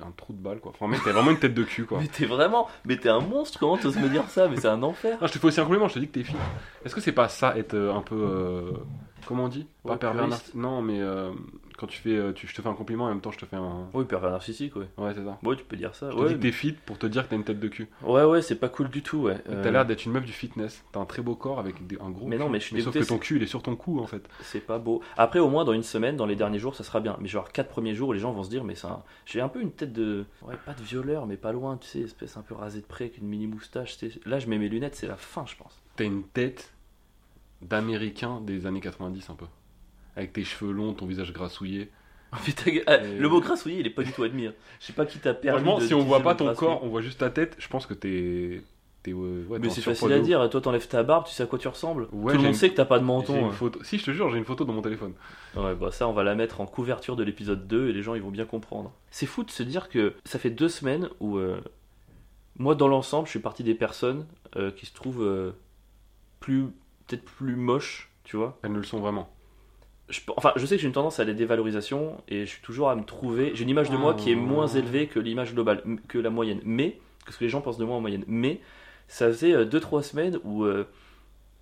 un trou de balle quoi. Enfin, mec, t'as vraiment une tête de cul quoi. Mais t'es vraiment. Mais t'es un monstre, comment t'oses me dire ça? Mais c'est un enfer. Ah, je te fais aussi un compliment, je te dis que t'es fit. Est-ce que c'est pas ça être euh, un peu. euh, comment on dit Pas Ouais, pervers narcissique. Non, mais euh, quand tu fais. euh, tu, je te fais un compliment en même temps, je te fais un. Oui, pervers narcissique, ouais. Ouais, c'est ça. Ouais, tu peux dire ça. Je te Ouais, dis que t'es fit pour te dire que t'as une tête de cul. ouais, ouais, c'est pas cool du tout, ouais. Et Euh, T'as l'air d'être une meuf du fitness. T'as un très beau corps avec des- un gros. Mais non, mais je suis sauf dégoûté, que ton cul il est sur ton cou en fait. C'est pas beau. Après, au moins, dans une semaine, dans les derniers jours, ça sera bien. Mais genre, quatre premiers jours, les gens vont se dire, mais un... j'ai un peu une tête de. Ouais, pas de violeur, mais pas loin, tu sais, espèce un peu rasée de près, avec une mini moustache. tu sais. Là, je mets mes lunettes, c'est la fin, je pense. T'as une tête d'américain des années 90 un peu. Avec tes cheveux longs, ton visage grassouillé. Ah, Et- Le mot grassouillé, il est pas du tout admis. hein. Je sais pas qui t'a permis. Franchement, de si on voit pas ton corps, on voit juste ta tête, je pense que t'es. euh, ouais, Mais c'est facile à dire, toi t'enlèves ta barbe, tu sais à quoi tu ressembles. Ouais, Tout le monde une- sait que t'as pas de menton. hein. photo. Si, je te jure, j'ai une photo dans mon téléphone. Ouais, bah ça, on va la mettre en couverture de l'épisode 2 et les gens ils vont bien comprendre. C'est fou de se dire que ça fait deux semaines où, euh, moi dans l'ensemble, je suis partie des personnes euh, qui se trouvent euh, plus, peut-être plus moches, tu vois. Elles ne le sont vraiment. je, enfin, je sais que j'ai une tendance à la dévalorisation et je suis toujours à me trouver. J'ai une image de moi qui est moins Oh. élevée que l'image globale, que la moyenne. Mais, que ce que les gens pensent de moi en moyenne. Mais, ça faisait 2-3 semaines où euh,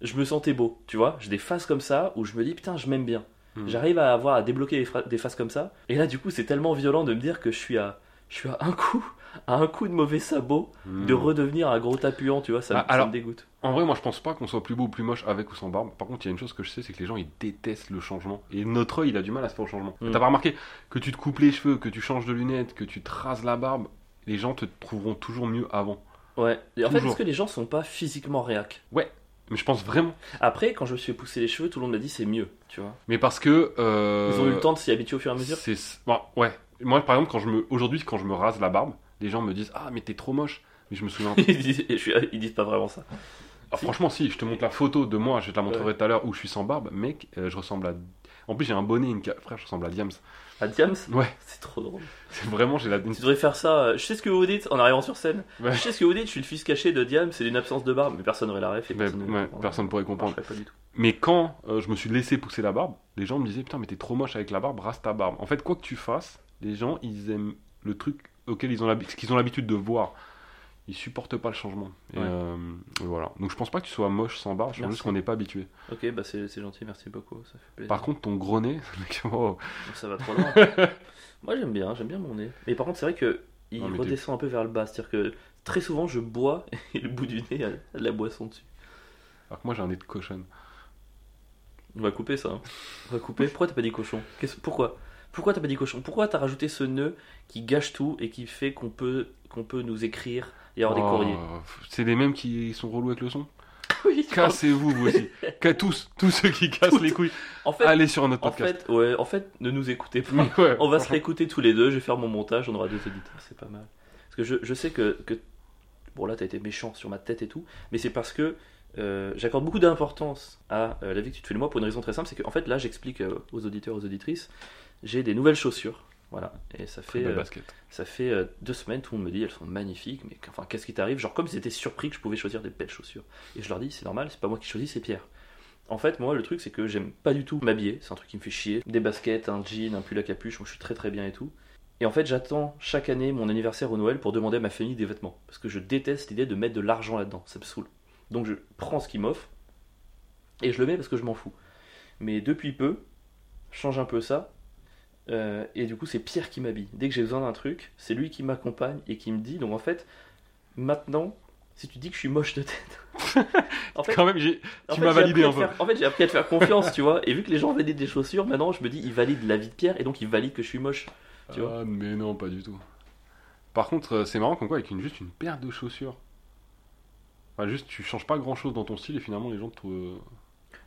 je me sentais beau, tu vois. J'ai des phases comme ça où je me dis, putain, je m'aime bien. Hmm. J'arrive à avoir à débloquer des, phases comme ça. Et là, du coup, c'est tellement violent de me dire que je suis à, je suis à un coup, à un coup de mauvais sabot, de Hmm. redevenir un gros tapuant, tu vois. Ça, me- Ah, ça alors- me dégoûte. En vrai, moi je pense pas qu'on soit plus beau ou plus moche avec ou sans barbe. Par contre, il y a une chose que je sais, c'est que les gens ils détestent le changement. Et notre œil il a du mal à se faire au changement. Mm. T'as pas remarqué que tu te coupes les cheveux, que tu changes de lunettes, que tu te rases la barbe, les gens te trouveront toujours mieux avant. Ouais. Et en fait, est-ce que les gens sont pas physiquement réac? Mais je pense vraiment. Après, quand je me suis pousser les cheveux, tout le monde m'a dit c'est mieux, tu vois. Mais parce que. euh, Ils ont eu le temps de s'y habituer au fur et à mesure? c'est- bon, ouais. Moi par exemple, quand je me. Aujourd'hui, quand je me rase la barbe, les gens me disent Ah, mais t'es trop moche. Mais je me souviens. ils, disent, ils disent pas vraiment ça. Ah, Si. franchement, si, je te montre la photo de moi, je te la montrerai tout à l'heure où je suis sans barbe, mec, euh, je ressemble à. En plus, j'ai un bonnet, une frère, je ressemble à Diams. À Diams Ouais, C'est trop drôle. c'est vraiment, j'ai la. une- Tu devrais faire ça. euh, Je sais ce que vous dites en arrivant sur scène. Ouais. Je sais ce que vous dites, je suis le fils caché de Diams, c'est d'une absence de barbe, mais personne n'aurait la ref et Mais- personne ne ouais, personne pourrait comprendre. pas du tout. Mais quand euh, je me suis laissé pousser la barbe, les gens me disaient Putain, mais t'es trop moche avec la barbe, rase ta barbe. En fait, quoi que tu fasses, les gens, ils aiment le truc auquel ils ont qu'ils ont l'habitude de voir. Ils supportent pas le changement. Et, Ouais. euh, voilà. Donc je pense pas que tu sois moche sans barbe, je pense juste qu'on n'est pas habitué. Ok, bah c'est gentil, merci beaucoup, ça fait plaisir. Par contre, ton gros nez, oh, Ça va trop loin. Moi j'aime bien, j'aime bien mon nez. Mais par contre, c'est vrai que il Non, redescend un peu vers le bas, c'est-à-dire que très souvent je bois et le bout du nez a de la boisson dessus. alors que moi j'ai un nez de cochonne. On va couper ça. hein. On va couper. Pourquoi t'as pas dit cochon? Pourquoi? Pourquoi t'as pas dit cochon? Pourquoi t'as rajouté ce nœud qui gâche tout et qui fait qu'on peut, qu'on peut nous écrire et avoir Oh, des courriers C'est les mêmes qui sont relous avec le son? Oui. Cassez-vous, vous aussi. Tous, tous ceux qui cassent les couilles, En fait, allez sur notre en podcast. fait, ouais, en fait, ne nous écoutez pas. Ouais, On va se réécouter tous les deux, je vais faire mon montage, on aura deux auditeurs, c'est pas mal. Parce que je, je sais que, que- Bon, là, t'as été méchant sur ma tête et tout, mais c'est parce que euh, j'accorde beaucoup d'importance à euh, la vie que tu te fais de moi pour une raison très simple, c'est qu'en fait, là, j'explique euh, aux auditeurs, aux auditrices, j'ai des nouvelles chaussures. Voilà, et ça Très fait, euh, ça fait euh, deux semaines, tout le monde me dit elles sont magnifiques, mais enfin, qu'est-ce qui t'arrive? Genre, comme ils étaient surpris que je pouvais choisir des belles chaussures. Et je leur dis, c'est normal, c'est pas moi qui choisis, c'est Pierre. En fait, moi, le truc, c'est que j'aime pas du tout m'habiller, c'est un truc qui me fait chier. Des baskets, un jean, un pull à capuche, moi je suis très très bien et tout. Et en fait, j'attends chaque année mon anniversaire au Noël pour demander à ma famille des vêtements. Parce que je déteste l'idée de mettre de l'argent là-dedans, ça me saoule. Donc je prends ce qu'ils m'offrent et je le mets parce que je m'en fous. Mais depuis peu, je change un peu ça. Euh, et du coup, c'est Pierre qui m'habille. Dès que j'ai besoin d'un truc, c'est lui qui m'accompagne et qui me dit. Donc en fait, maintenant, si tu dis que je suis moche de tête. en fait, Quand même, tu m'as validé un peu. faire- En fait, j'ai appris à te faire confiance, tu vois. Et vu que les gens valident des chaussures, maintenant, je me dis, ils valident la vie de Pierre et donc ils valident que je suis moche. Tu vois Ah, mais non, pas du tout. Par contre, euh, c'est marrant comme quoi, avec une, juste une paire de chaussures. Enfin, juste, tu changes pas grand chose dans ton style et finalement les gens te trouvent. euh,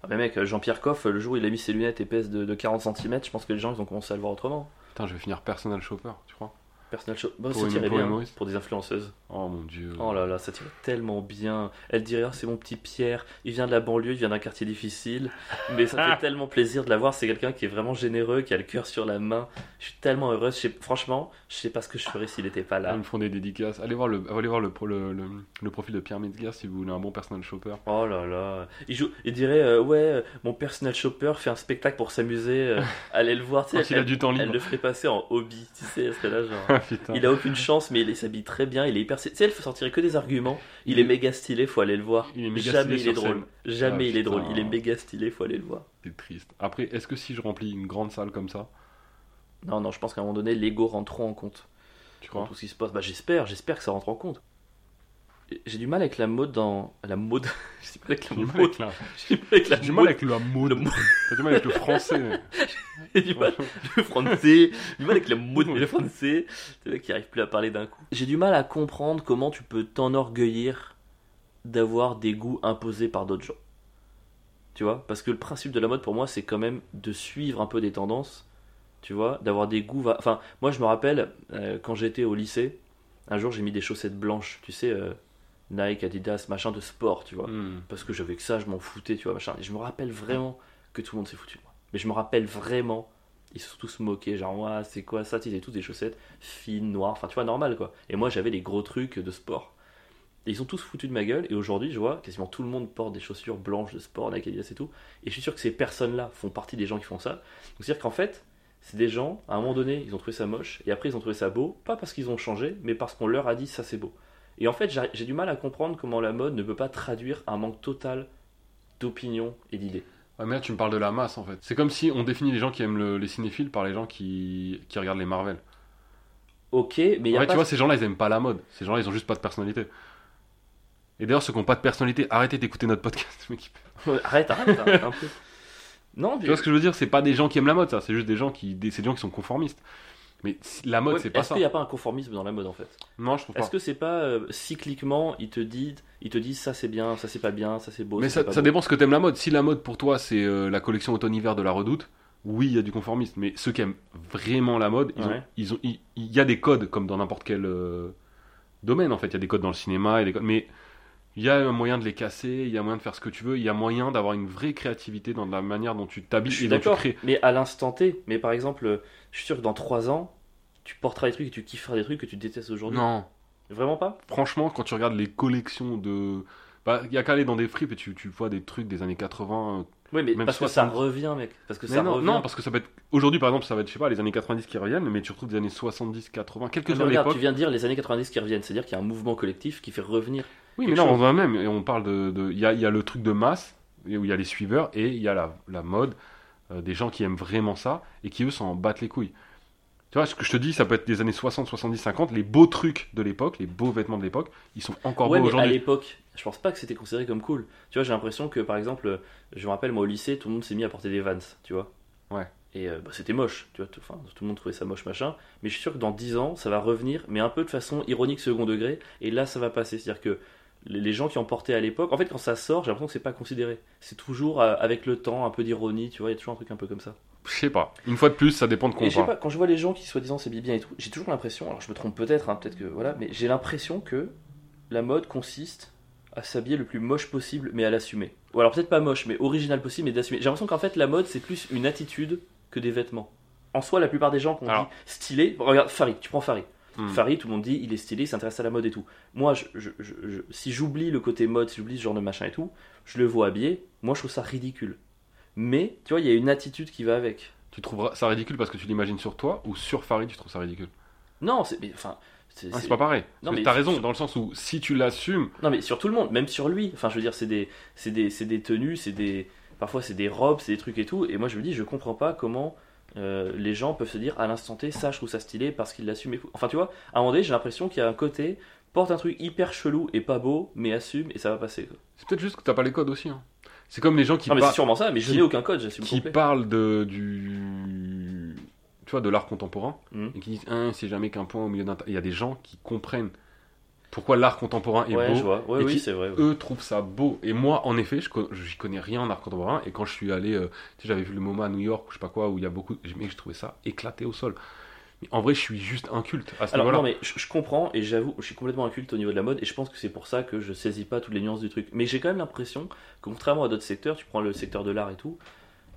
mais mec, Jean-Pierre Coff, le jour où il a mis ses lunettes épaisses de, de 40 cm, je pense que les gens ils ont commencé à le voir autrement. Putain, je vais finir personal shopper, tu crois? Personnel show. Bah, Pour ça tirait pour bien pour des influenceuses. Oh mon dieu. Oh là là, ça tirait tellement bien. Elle dirait, Ah, c'est mon petit Pierre, il vient de la banlieue, il vient d'un quartier difficile. Mais ça fait tellement plaisir de la voir. C'est quelqu'un qui est vraiment généreux, qui a le cœur sur la main. Je suis tellement heureuse. Je sais- franchement, je sais pas ce que je ferais s'il était pas Ils là. me font des dédicaces. Allez voir le, allez voir le, pro- le, le, le profil de Pierre Metzger si vous voulez un bon personal shopper. Oh là là. Il, joue, il dirait, euh, ouais, euh, mon personnel shopper fait un spectacle pour s'amuser. euh, allez le voir. Tu Quand sais, il a elle, du temps elle libre. le ferait passer en hobby. Tu sais, elle serait là genre. Ah. Il a aucune chance, mais il s'habille très bien. Il est hyper. Tu sais, elle sortirait que des arguments. Il, Il est est- méga stylé, faut aller le voir. Il est méga Jamais stylé il est drôle. Jamais Ah, il est drôle. Il est méga stylé, faut aller le voir. C'est triste. Après, est-ce que si je remplis une grande salle comme ça, Non, non, je pense qu'à un moment donné, l'ego rentre trop en compte. tu crois? Tout ce qui se passe. Bah, j'espère, j'espère que ça rentre en compte. J'ai du mal avec la mode dans. La mode. J'ai du mal avec la mode. avec la- J'ai du mal avec la j'ai du mal mode. avec la mode. Le T'as du mal avec le français. J'ai du mal le français, j'ai du mal avec la mode et le français. C'est le mec qui arrive plus à parler d'un coup. J'ai du mal à comprendre comment tu peux t'enorgueillir d'avoir des goûts imposés par d'autres gens. Tu vois Parce que le principe de la mode pour moi, c'est quand même de suivre un peu des tendances. Tu vois D'avoir des goûts. va- Enfin, moi je me rappelle euh, quand j'étais au lycée, un jour j'ai mis des chaussettes blanches, tu sais, euh, Nike, Adidas, machin de sport, tu vois Hmm. parce que j'avais que ça, je m'en foutais, tu vois, machin. Et je me rappelle vraiment que tout le monde s'est foutu de moi. Mais je me rappelle vraiment, ils se sont tous moqués, genre, ouais, c'est quoi ça Ils avaient tous des chaussettes fines, noires, enfin, tu vois, normal, quoi. Et moi, j'avais les gros trucs de sport. Et ils sont tous foutus de ma gueule. Et aujourd'hui, je vois quasiment tout le monde porte des chaussures blanches de sport, Nike, Adidas et tout. Et je suis sûr que ces personnes-là font partie des gens qui font ça. Donc c'est-à-dire qu'en fait, c'est des gens, à un moment donné, ils ont trouvé ça moche. Et après, ils ont trouvé ça beau. Pas parce qu'ils ont changé, mais parce qu'on leur a dit ça c'est beau. Et en fait, j'ai du mal à comprendre comment la mode ne peut pas traduire un manque total d'opinion et d'idées. Ouais, mais là, tu me parles de la masse en fait. C'est comme si on définit les gens qui aiment le- les cinéphiles par les gens qui, qui regardent les Marvel. Ok, mais il y a pas... tu vois, ces gens-là, ils aiment pas la mode. Ces gens-là, ils ont juste pas de personnalité. Et d'ailleurs, ceux qui n'ont pas de personnalité, arrêtez d'écouter notre podcast, mec. Ouais, arrête, arrête, hein, un peu. Non, Tu vois ce que je veux dire? C'est pas des gens qui aiment la mode, ça. C'est juste des gens qui, des, des gens qui sont conformistes. Mais la mode, Ouais, c'est pas Est-ce ça. qu'il n'y a pas un conformisme dans la mode en fait? Non, je trouve pas. Est-ce que c'est pas euh, cycliquement, ils te disent, ils te disent ça c'est bien, ça c'est pas bien, ça c'est beau. Mais ça, ça, pas ça beau? dépend ce que t'aimes la mode. Si la mode pour toi c'est euh, la collection automne-hiver de la Redoute, oui, il y a du conformisme. Mais ceux qui aiment vraiment la mode, ils ont- ils ont, il y a des codes comme dans n'importe quel euh, domaine en fait. Il y a des codes dans le cinéma, il y a des codes- mais il y a un moyen de les casser, il y a moyen de faire ce que tu veux, il y a moyen d'avoir une vraie créativité dans la manière dont tu t'habilles et dont tu crées. mais à l'instant T. Mais par exemple, euh, je suis sûr que dans 3 ans, tu porteras des trucs et tu kifferas des trucs que tu détestes aujourd'hui. Non, Vraiment pas? Franchement, quand tu regardes les collections de. Bah, il y a qu'à aller dans des fripes et tu, tu vois des trucs des années 80. Oui, mais Même parce que ça 60. revient, mec. Parce que Mais ça non, revient. non, parce que ça peut être. Aujourd'hui, par exemple, ça va être, je sais pas, les années 90 qui reviennent, mais tu retrouves des années 70, 80, quelle que Ah, mais soit regarde, l'époque. tu viens de dire les années 90 qui reviennent, c'est-à-dire qu'il y a un mouvement collectif qui fait revenir. Oui, mais quelque là, on chose. va même, et on parle de. Il y, a, il y a le truc de masse, où il y a les suiveurs, et il y a la, la mode, euh, des gens qui aiment vraiment ça, et qui eux s'en battent les couilles. Tu vois, ce que je te dis, ça peut être des années 60, 70, 50, les beaux trucs de l'époque, les beaux vêtements de l'époque, ils sont encore ouais, beaux mais à aujourd'hui. l'époque, je pense pas que c'était considéré comme cool. Tu vois, j'ai l'impression que par exemple, je me rappelle moi au lycée, tout le monde s'est mis à porter des Vans, tu vois. Ouais. Et euh, bah, c'était moche, tu vois. tout- Enfin, tout le monde trouvait ça moche, machin. Mais je suis sûr que dans 10 ans, ça va revenir, mais un peu de façon ironique, second degré. Et là, ça va passer. C'est-à-dire que les gens qui en portaient à l'époque, en fait, quand ça sort, j'ai l'impression que c'est pas considéré. C'est toujours euh, avec le temps, un peu d'ironie, tu vois. Il y a toujours un truc un peu comme ça. Je sais pas. Une fois de plus, ça dépend de quoi je sais pas, quand je vois les gens qui soi-disant s'habillent bien et tout, j'ai toujours l'impression, alors je me trompe peut-être, hein, peut-être que voilà, mais j'ai l'impression que la mode consiste à s'habiller le plus moche possible, mais à l'assumer. Ou alors peut-être pas moche, mais original possible, mais d'assumer. J'ai l'impression qu'en fait la mode c'est plus une attitude que des vêtements. En soi, la plupart des gens qu'on dit stylé, regarde Farid, tu prends Farid. Hmm. Farid, tout le monde dit il est stylé, il s'intéresse à la mode et tout. Moi, je, je- je- je- si j'oublie le côté mode, si j'oublie ce genre de machin et tout, je le vois habillé, moi je trouve ça ridicule. Mais tu vois, il y a une attitude qui va avec. Tu trouveras ça ridicule parce que tu l'imagines sur toi, ou sur Farid, tu trouves ça ridicule? Non, c'est enfin, c'est Ah, pas pareil. Non, mais T'as sur- raison, dans le sens où si tu l'assumes, Non, mais sur tout le monde, même sur lui. Enfin, je veux dire, c'est des, des, c'est des tenues, c'est des, parfois c'est des robes, c'est des trucs et tout. Et moi, je me dis, je comprends pas comment euh, les gens peuvent se dire à l'instant T, ça, je trouve ça stylé parce qu'il l'assume. et tout. Enfin, tu vois, à un moment donné, j'ai l'impression qu'il y a un côté porte un truc hyper chelou et pas beau, mais assume et ça va passer. quoi. c'est peut-être juste que t'as pas les codes aussi. hein. C'est comme les gens qui, non, mais par- c'est sûrement ça. Mais je qui- n'ai aucun code, j'assume qui complet. parlent de, du. Tu vois, de l'art contemporain, Mhm. et qui disent Hein, c'est jamais qu'un point au milieu d'un. Il y a des gens qui comprennent pourquoi l'art contemporain est Ouais, beau. je vois. Ouais, et oui, qui- c'est vrai. ouais. eux trouvent ça beau. Et moi, en effet, je j'y connais rien en art contemporain. Et quand je suis allé, euh, tu sais, j'avais vu le MoMA à New York, ou je sais pas quoi, où il y a beaucoup. Mais je trouvais ça éclaté au sol. Mais en vrai, je suis juste inculte à ce Alors non mais je, je comprends et j'avoue je suis complètement inculte au niveau de la mode et je pense que c'est pour ça que je saisis pas toutes les nuances du truc. Mais j'ai quand même l'impression que contrairement à d'autres secteurs, tu prends le secteur de l'art et tout,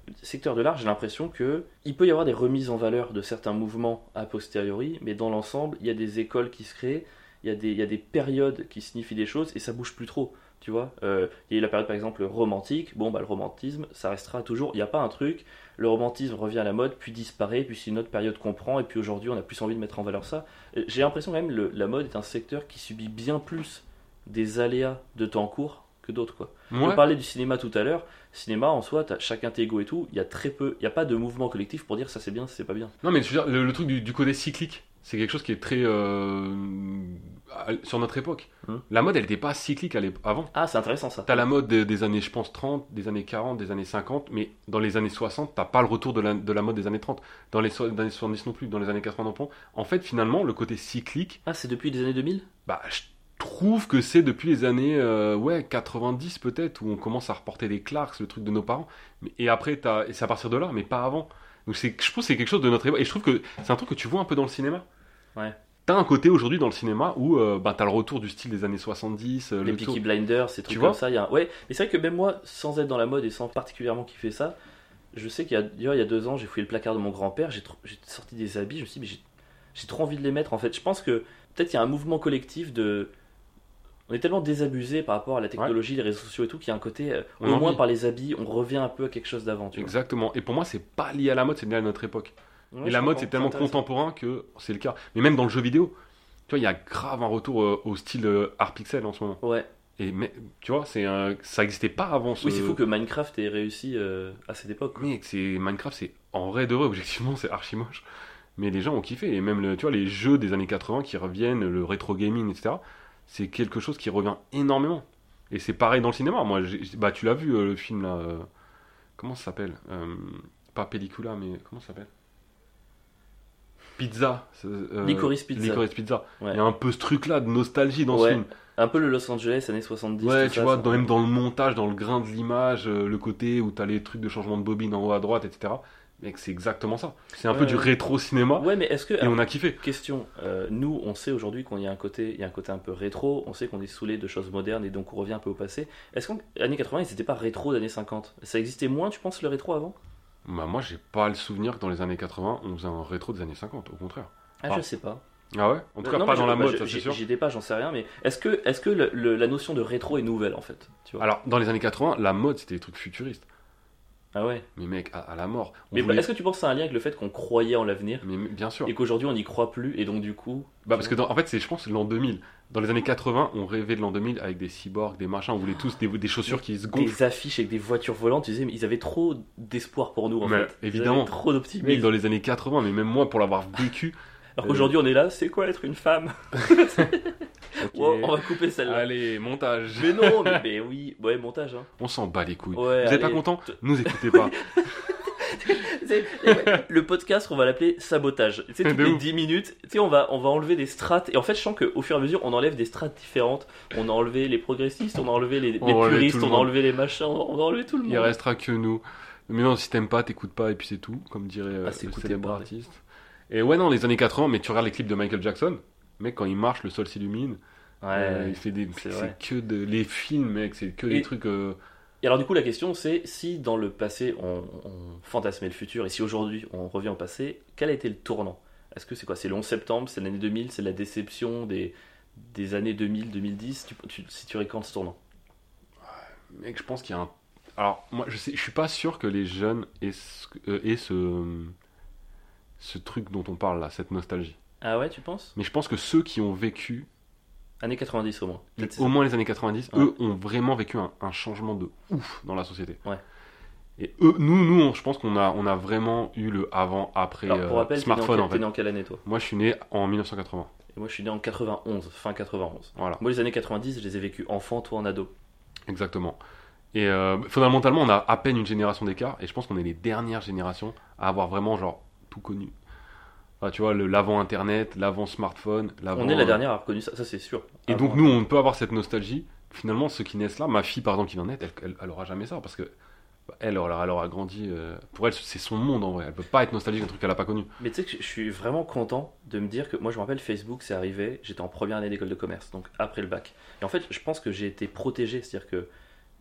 le secteur de l'art j'ai l'impression que il peut y avoir des remises en valeur de certains mouvements a posteriori, mais dans l'ensemble il y a des écoles qui se créent, il y a des, il y a des périodes qui signifient des choses et ça bouge plus trop. Tu vois, Euh, il y a eu la période par exemple romantique. Bon, bah le romantisme, ça restera toujours. Il n'y a pas un truc. Le romantisme revient à la mode, puis disparaît, puis c'est une autre période qu'on prend, et puis aujourd'hui on a plus envie de mettre en valeur ça. Euh, J'ai l'impression quand même le, la mode est un secteur qui subit bien plus des aléas de temps court que d'autres quoi. Ouais. On parlait du cinéma tout à l'heure. Cinéma en soi, t'as chacun tes et tout. Il y a très peu, il y a pas de mouvement collectif pour dire ça c'est bien, ça c'est pas bien. Non, mais je veux dire, le, le truc du, du côté cyclique, c'est quelque chose qui est très. euh, sur notre époque. Hmm. La mode, elle n'était pas cyclique avant. Ah c'est intéressant ça. T'as la mode des, des années, je pense, 30, des années 40, des années 50, mais dans les années 60, t'as pas le retour de la, de la mode des années 30. Dans les, so- les 70 non plus, dans les années 80 non plus. En fait, finalement, le côté cyclique, Ah c'est depuis les années 2000 bah, je trouve que c'est depuis les années euh, ouais, 90 peut-être, où on commence à reporter des Clarks, le truc de nos parents. Et après, t'as- c'est à partir de là, mais pas avant. Donc je pense que c'est quelque chose de notre époque. Et je trouve que c'est un truc que tu vois un peu dans le cinéma. Ouais. T'as un côté aujourd'hui dans le cinéma où euh, bah, t'as le retour du style des années 70. euh, les le Peaky Blinders, ces trucs Tu comme ça. Y a Ouais, mais c'est vrai que même moi, sans être dans la mode et sans particulièrement kiffer ça, je sais qu'il y a, d'ailleurs, il y a deux ans, j'ai fouillé le placard de mon grand-père, j'ai tr- sorti des habits, je me suis dit, mais j'ai- j'ai trop envie de les mettre en fait. Je pense que peut-être il y a un mouvement collectif de. On est tellement désabusé par rapport à la technologie, les réseaux sociaux et tout, qu'il y a un côté, euh, au moins par les habits, on revient un peu à quelque chose d'avant. Exactement. Et pour moi, c'est pas lié à la mode, c'est lié à notre époque. Ouais, et la mode, c'est tellement contemporain que c'est le cas. Mais même dans le jeu vidéo, tu vois, il y a grave un retour euh, au style euh, art pixel en ce moment. Ouais, Et mais, tu vois, c'est ça existait pas avant ce. oui, c'est fou que Minecraft ait réussi à cette époque. Mais c'est Minecraft, c'est en vrai de vrai, objectivement, c'est archi moche. Mais les gens ont kiffé. Et même, le, tu vois, les jeux des années 80 qui reviennent, le rétro gaming, etc., c'est quelque chose qui revient énormément. Et c'est pareil dans le cinéma. Moi, bah, tu l'as vu, euh, le film là. euh, comment ça s'appelle Euh, Pas Pellicula, mais comment ça s'appelle? Pizza. euh, Licorice Pizza. Licorice Pizza. Ouais. Il y a un peu ce truc-là de nostalgie dans Ouais, ce film. Un peu le Los Angeles années 70. Ouais, tu ça, vois, dans- même dans le montage, dans le grain de l'image, le côté où t'as les trucs de changement de bobine en haut à droite, etc. Mec, c'est exactement ça. C'est un Ouais, peu du rétro cinéma Ouais, mais est-ce que. et on a kiffé. Question, euh, nous on sait aujourd'hui qu'on y a un côté, il y a un côté un peu rétro, on sait qu'on est saoulé de choses modernes et donc on revient un peu au passé. Est-ce qu'en années 80 ils n'étaient pas rétro d'années 50 Ça existait moins, tu penses, le rétro avant? Bah, moi, j'ai pas le souvenir que dans les années 80, on faisait un rétro des années 50, au contraire. Ah, je sais pas. Ah ouais? En tout cas, Non, pas dans la bah, mode, ça c'est sûr. J'y étais pas, j'en sais rien, mais est-ce que, est-ce que le- le- la notion de rétro est nouvelle en fait? Tu vois? Alors, dans les années 80, la mode, c'était des trucs futuristes. Ah ouais. Mais mec, à, à la mort. On Mais voulait- est-ce que tu penses que c'est un lien avec le fait qu'on croyait en l'avenir Mais mais bien sûr. et qu'aujourd'hui on n'y croit plus et donc du coup. Bah, parce que, dans- en fait, c'est, je pense, l'an 2000. Dans les années 80, on rêvait de l'an 2000 avec des cyborgs, des machins, on voulait tous des, des chaussures qui se gonflent. Des affiches avec des voitures volantes, tu disais, mais ils avaient trop d'espoir pour nous en Mais fait. Ils évidemment. avaient trop Mec, d'optimisme. dans les années 80, mais même moi, pour l'avoir vécu. Alors qu'aujourd'hui on est là, c'est quoi être une femme? Wow, On va couper celle-là. Allez, montage. Mais non, mais, mais oui, ouais, montage. Hein. On s'en bat les couilles. Ouais, Vous êtes pas allez. content Nous écoutez pas. Le podcast, on va l'appeler sabotage. Tu sais, toutes les ouf. 10 minutes, tu sais, on va, on va enlever des strates. Et en fait, je sens qu'au fur et à mesure, on enlève des strates différentes. On a enlevé les progressistes, on a enlevé les, va enlever puristes, le on a enlevé les machins, on a enlevé tout le monde. Il restera que nous. Mais non, si t'aimes pas, t'écoutes pas, et puis c'est tout, comme dirait euh, Ah, c'est le célèbre artiste. Et ouais, non, les années 80, mais tu regardes les clips de Michael Jackson, mec, quand il marche, le sol s'illumine. Ouais. Euh, il fait des. c'est que de. Les films, mec, c'est que Et- des trucs. euh, Et alors, du coup, la question, c'est si dans le passé, on, on fantasmait le futur, et si aujourd'hui, on revient au passé, quel a été le tournant? Est-ce que c'est quoi? C'est le 11 septembre, c'est l'année 2000, c'est la déception des, des années 2000-2010 tu, tu, Si tu quand ce tournant? Mec, je pense qu'il y a un. Alors, moi, je sais, je suis pas sûr que les jeunes aient ce, euh, aient ce, ce truc dont on parle là, cette nostalgie. Ah ouais, tu penses? Mais je pense que ceux qui ont vécu, Années 90 au moins. Au moins les années 90, Ouais. eux ont vraiment vécu un, un changement de ouf dans la société. Ouais. Et eux, nous, nous, on- je pense qu'on a, on a vraiment eu le avant-après Alors, pour euh, rappel, en smartphone en t'es fait. né en quelle année toi? Moi, je suis né en 1980. Et moi je suis né en 91, fin 91. Voilà, Moi les années 90, je les ai vécues enfant, toi en ado. exactement. Et euh, fondamentalement, on a à peine une génération d'écart, et je pense qu'on est les dernières générations à avoir vraiment genre tout connu. Enfin, tu vois, le l'avant Internet, l'avant smartphone, l'avant. On est la dernière à avoir connu ça, ça c'est sûr. Et Avant- donc nous, on peut avoir cette nostalgie. Finalement, ceux qui naissent là, ma fille par exemple qui vient naître, elle, elle, aura jamais ça parce que bah, elle, aura- elle aura grandi. euh, pour elle, c'est son monde en vrai. Elle peut pas être nostalgique d'un truc qu'elle a pas connu. Mais tu sais que je suis vraiment content de me dire que moi je me rappelle Facebook c'est arrivé, j'étais en première année d'école de commerce, donc après le bac. Et en fait je pense que j'ai été protégé, c'est-à-dire que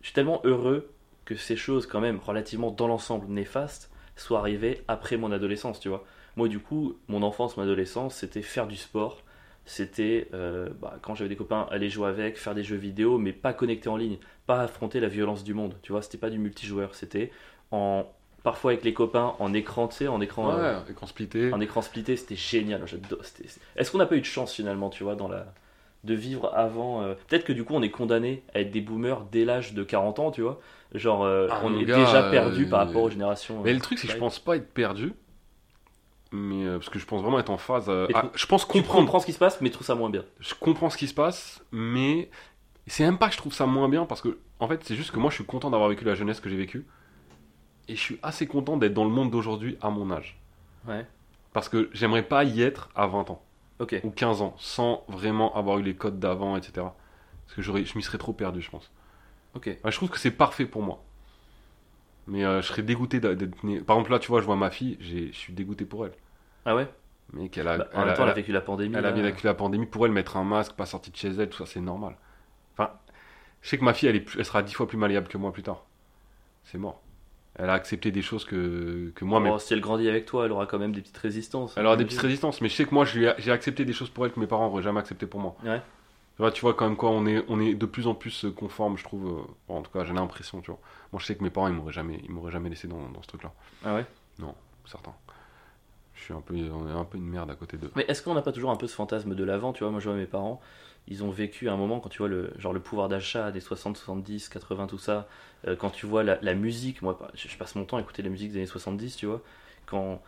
je suis tellement heureux que ces choses quand même relativement dans l'ensemble néfastes soient arrivées après mon adolescence, tu vois. Moi du coup, mon enfance, mon adolescence, c'était faire du sport, c'était euh, bah, quand j'avais des copains aller jouer avec, faire des jeux vidéo, mais pas connectés en ligne, pas affronter la violence du monde, tu vois. C'était pas du multijoueur, c'était en parfois avec les copains en écran, tu sais, en écran. euh, écran splitté. en écran splitté, c'était génial. Est-ce qu'on n'a pas eu de chance finalement, tu vois, dans la de vivre avant euh, Peut-être que du coup, on est condamné à être des boomers dès l'âge de 40 ans, tu vois. Genre, euh, Ah, on est gars, déjà perdu par rapport aux générations. Mais le truc, c'est que je pense pas être perdu. Mais euh, parce que je pense vraiment être en phase. euh, ah, je pense tu comprendre. comprends ce qui se passe, mais tu trouves ça moins bien. Je comprends ce qui se passe, mais c'est même pas que je trouve ça moins bien parce que en fait, c'est juste que moi, je suis content d'avoir vécu la jeunesse que j'ai vécue. Et je suis assez content d'être dans le monde d'aujourd'hui à mon âge. Ouais. Parce que j'aimerais pas y être à 20 ans. Ok. ou 15 ans sans vraiment avoir eu les codes d'avant, etc. Parce que j'aurais, je m'y serais trop perdu, je pense. Ok. Ouais, je trouve que c'est parfait pour moi. Mais euh, je serais dégoûté d'être né. Par exemple, là, tu vois, je vois ma fille, j'ai- je suis dégoûté pour elle. Ah ouais? Mais qu'elle a, Bah, en elle même a- temps, elle a vécu la pandémie. elle a bien vécu la pandémie. Pour elle, mettre un masque, pas sortir de chez elle, tout ça, c'est normal. Enfin, je sais que ma fille, elle, est plus- elle sera dix fois plus malléable que moi plus tard. C'est mort. Elle a accepté des choses que, que moi, mais Oh, si elle grandit avec toi, elle aura quand même des petites résistances. Elle aura des petites résistances, mais je sais que moi, j'ai accepté des choses pour elle que mes parents n'auraient jamais accepté pour moi. Ouais. Tu vois, tu vois quand même quoi, on est, on est de plus en plus conforme, je trouve. euh, bon, en tout cas, j'ai l'impression, tu vois. Moi, je sais que mes parents, ils m'auraient jamais, ils m'auraient jamais laissé dans, dans ce truc-là. Ah ouais? Certain. Je suis un peu, on est un peu une merde à côté d'eux. Mais est-ce qu'on n'a pas toujours un peu ce fantasme de l'avant Tu vois, moi je vois mes parents, ils ont vécu un moment quand tu vois le, genre le pouvoir d'achat des 60, 70, 80, tout ça. euh, quand tu vois la, la musique, moi je, je passe mon temps à écouter la musique des années 70, tu vois. Quand,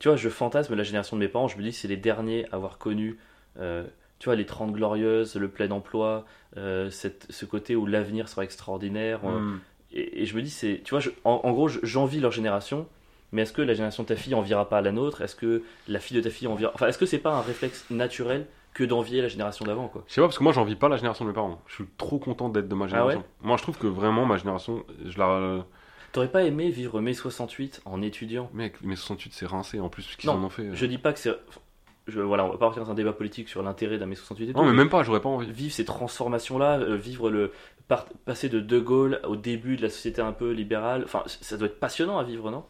tu vois, je fantasme la génération de mes parents, je me dis que c'est les derniers à avoir connu, euh, tu vois, les 30 glorieuses, le plein emploi, euh, cette, ce côté où l'avenir sera extraordinaire. euh, Hmm. et, et je me dis, c'est, tu vois, je- en, en gros, je- j'envie leur génération, mais est-ce que la génération de ta fille enviera pas la nôtre? Est-ce que la fille de ta fille enviera. Enfin, est-ce que c'est pas un réflexe naturel que d'envier la génération d'avant, quoi? Je sais pas, parce que moi, j'en vis pas la génération de mes parents. Je suis trop content d'être de ma génération. Moi, je trouve que vraiment, ma génération, je la. T'aurais pas aimé vivre mai 68 en étudiant? Mec, mes 68, c'est rincé en plus, ce qu'ils en ont fait. euh. Je dis pas que c'est. Je, voilà, on va pas partir dans un débat politique sur l'intérêt d'un mai 68 et tout. Non, mais même pas, j'aurais pas envie. Vivre ces transformations-là, euh, vivre le. par- passer de De Gaulle au début de la société un peu libérale, enfin, ça doit être passionnant à vivre, non?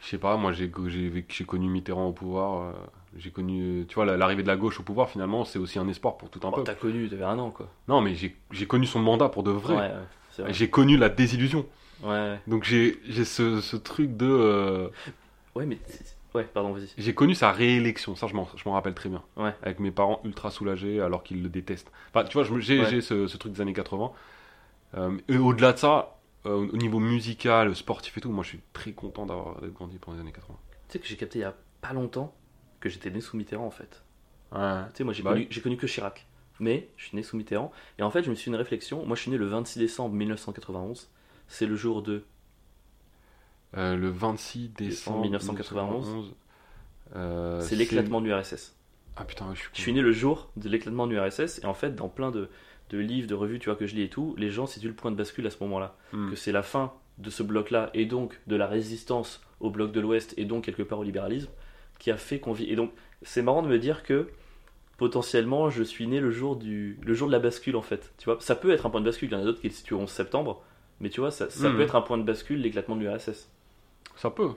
Je sais pas, moi, j'ai connu Mitterrand au pouvoir. euh, J'ai connu, tu vois, la- l'arrivée de la gauche au pouvoir, finalement, c'est aussi un espoir pour tout un Bon, peuple. T'as connu, t'avais un an, quoi. Non, mais j'ai connu son mandat pour de vrai. Ouais, ouais, c'est vrai. J'ai connu la désillusion. Ouais. Donc j'ai j'ai ce, ce truc de... euh, Ouais, mais. C'est- Ouais, pardon, vas-y. j'ai connu sa réélection, ça je m'en rappelle très bien. Ouais. Avec mes parents ultra soulagés alors qu'ils le détestent. Enfin, tu vois, j'ai Ouais. ce, ce truc des années 80. Euh, et au-delà de ça, euh, au niveau musical, sportif et tout, moi je suis très content d'avoir grandi pendant les années 80. Tu sais que j'ai capté il y a pas longtemps que j'étais né sous Mitterrand, en fait. Ouais. Tu sais, moi j'ai Bah connu, connu que Chirac. Mais je suis né sous Mitterrand. Et en fait, je me suis fait une réflexion. Moi, je suis né le 26 décembre 1991. C'est le jour de. Euh, le 26 décembre 1991. euh, c'est l'éclatement de l'URSS. Ah putain, je suis Je suis né le jour de l'éclatement de l'URSS. Et en fait, dans plein de, de livres, de revues, tu vois, que je lis et tout, les gens situent le point de bascule à ce moment-là. Hmm. Que c'est la fin de ce bloc-là et donc de la résistance au bloc de l'Ouest et donc quelque part au libéralisme qui a fait qu'on vit. Et donc, c'est marrant de me dire que potentiellement, je suis né le jour, du, le jour de la bascule en fait. Tu vois, ça peut être un point de bascule. Il y en a d'autres qui le situent au 11 septembre. Mais tu vois, ça, ça Hmm. peut être un point de bascule, l'éclatement de l'URSS. Ça peut.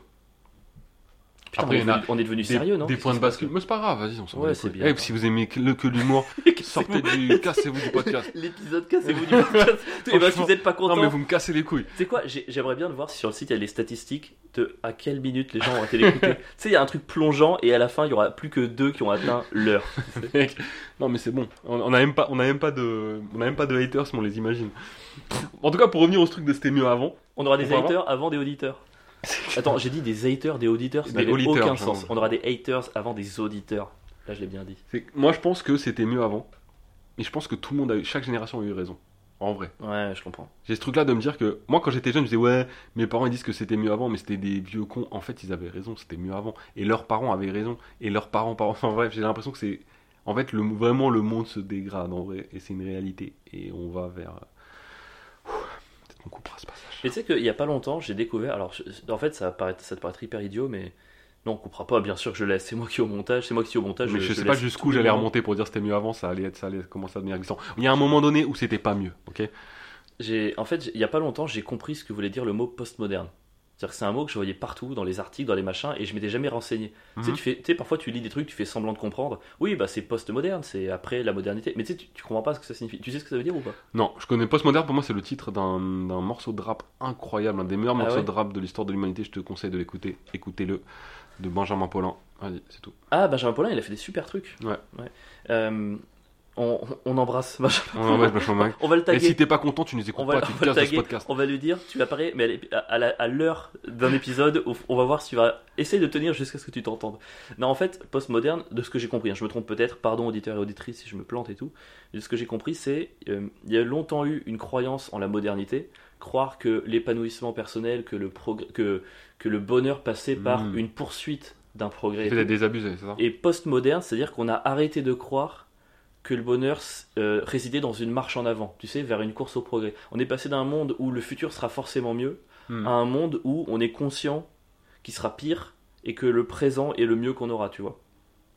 Putain, Après, on, est a devenu, on est devenu Des, sérieux, non des points de bascule. Mais c'est pas grave, vas-y, on s'en Ouais, c'est bien. Eh, si vous aimez que, le- que l'humour, sortez du. Cassez-vous du podcast. L'épisode cassez-vous du podcast. Et bah, si vous n'êtes pas content, Non, mais vous me cassez les couilles. Tu sais quoi, j'ai- j'aimerais bien de voir si sur le site il y a les statistiques de à quelle minute les gens ont été l'écouter. tu sais, il y a un truc plongeant et à la fin il y aura plus que deux qui ont atteint l'heure. Non mais c'est bon. On on a même pas, on a même pas de, on a même pas de haters, mais on les imagine. En tout cas, pour revenir au truc de c'était mieux avant. On aura des haters avant des auditeurs. Attends, j'ai dit des haters, des auditeurs, ça n'avait aucun genre. sens. On aura des haters avant des auditeurs. Là, je l'ai bien dit. Moi, je pense que c'était mieux avant. Et je pense que tout le monde a eu, chaque génération a eu raison. En vrai. Ouais, je comprends. J'ai ce truc-là de me dire que moi, quand j'étais jeune, je disais ouais, mes parents ils disent que c'était mieux avant, mais c'était des vieux cons. En fait, ils avaient raison, c'était mieux avant. Et leurs parents avaient raison. Et leurs parents, parents. Enfin bref, j'ai l'impression que c'est, en fait, le, vraiment le monde se dégrade en vrai, et c'est une réalité. Et on va vers. Qu'on coupera ce passage. Et tu sais qu'il y a pas longtemps, j'ai découvert. Alors, je- en fait, ça, paraît, ça te paraître hyper idiot, mais non, on coupera pas. Bien sûr que je laisse. C'est moi qui ai au montage. C'est moi qui suis au montage. Mais je, sais pas jusqu'où j'allais remonter pour dire c'était mieux avant, ça allait être, ça allait commencer à devenir glissant. Il y a un moment donné où c'était pas mieux, ok? J'ai, en fait, il y a pas longtemps, j'ai compris ce que voulait dire le mot postmoderne. C'est-à-dire que c'est un mot que je voyais partout dans les articles, dans les machins, et je m'étais jamais renseigné. Tu sais, Mhm. tu fais, tu sais, parfois tu lis des trucs, tu fais semblant de comprendre. Oui, bah c'est postmoderne, c'est après la modernité. Mais tu sais, tu, tu comprends pas ce que ça signifie. Tu sais ce que ça veut dire ou pas? Non, je connais Postmoderne, pour moi c'est le titre d'un morceau de rap incroyable, un des meilleurs Ah morceaux ouais? de rap de l'histoire de l'humanité, je te conseille de l'écouter, écoutez-le, de Benjamin Paulin. Vas-y, c'est tout. Ah, Benjamin Paulin, il a fait des super trucs. Ouais. Euh, on, on embrasse Benjamin. On Benjamin. On va le Et taguer. si t'es pas content, tu nous on écoutes va, pas, tu on te casses de ce podcast. On va lui dire, tu vas apparais, mais à l'heure d'un épisode, où on va voir si tu vas essayer de tenir jusqu'à ce que tu t'entendes. Non, en fait, postmoderne, de ce que j'ai compris, hein, je me trompe peut-être, pardon auditeurs et auditrices si je me plante et tout, de ce que j'ai compris, c'est euh, il y a longtemps eu une croyance en la modernité, croire que l'épanouissement personnel, que le, que, que le bonheur passait par Mm. une poursuite d'un progrès. et tout. désabusé, c'est ça? Et postmoderne, c'est-à-dire qu'on a arrêté de croire que le bonheur euh, résidait dans une marche en avant, tu sais, vers une course au progrès. On est passé d'un monde où le futur sera forcément mieux Hmm. à un monde où on est conscient qu'il sera pire et que le présent est le mieux qu'on aura, tu vois.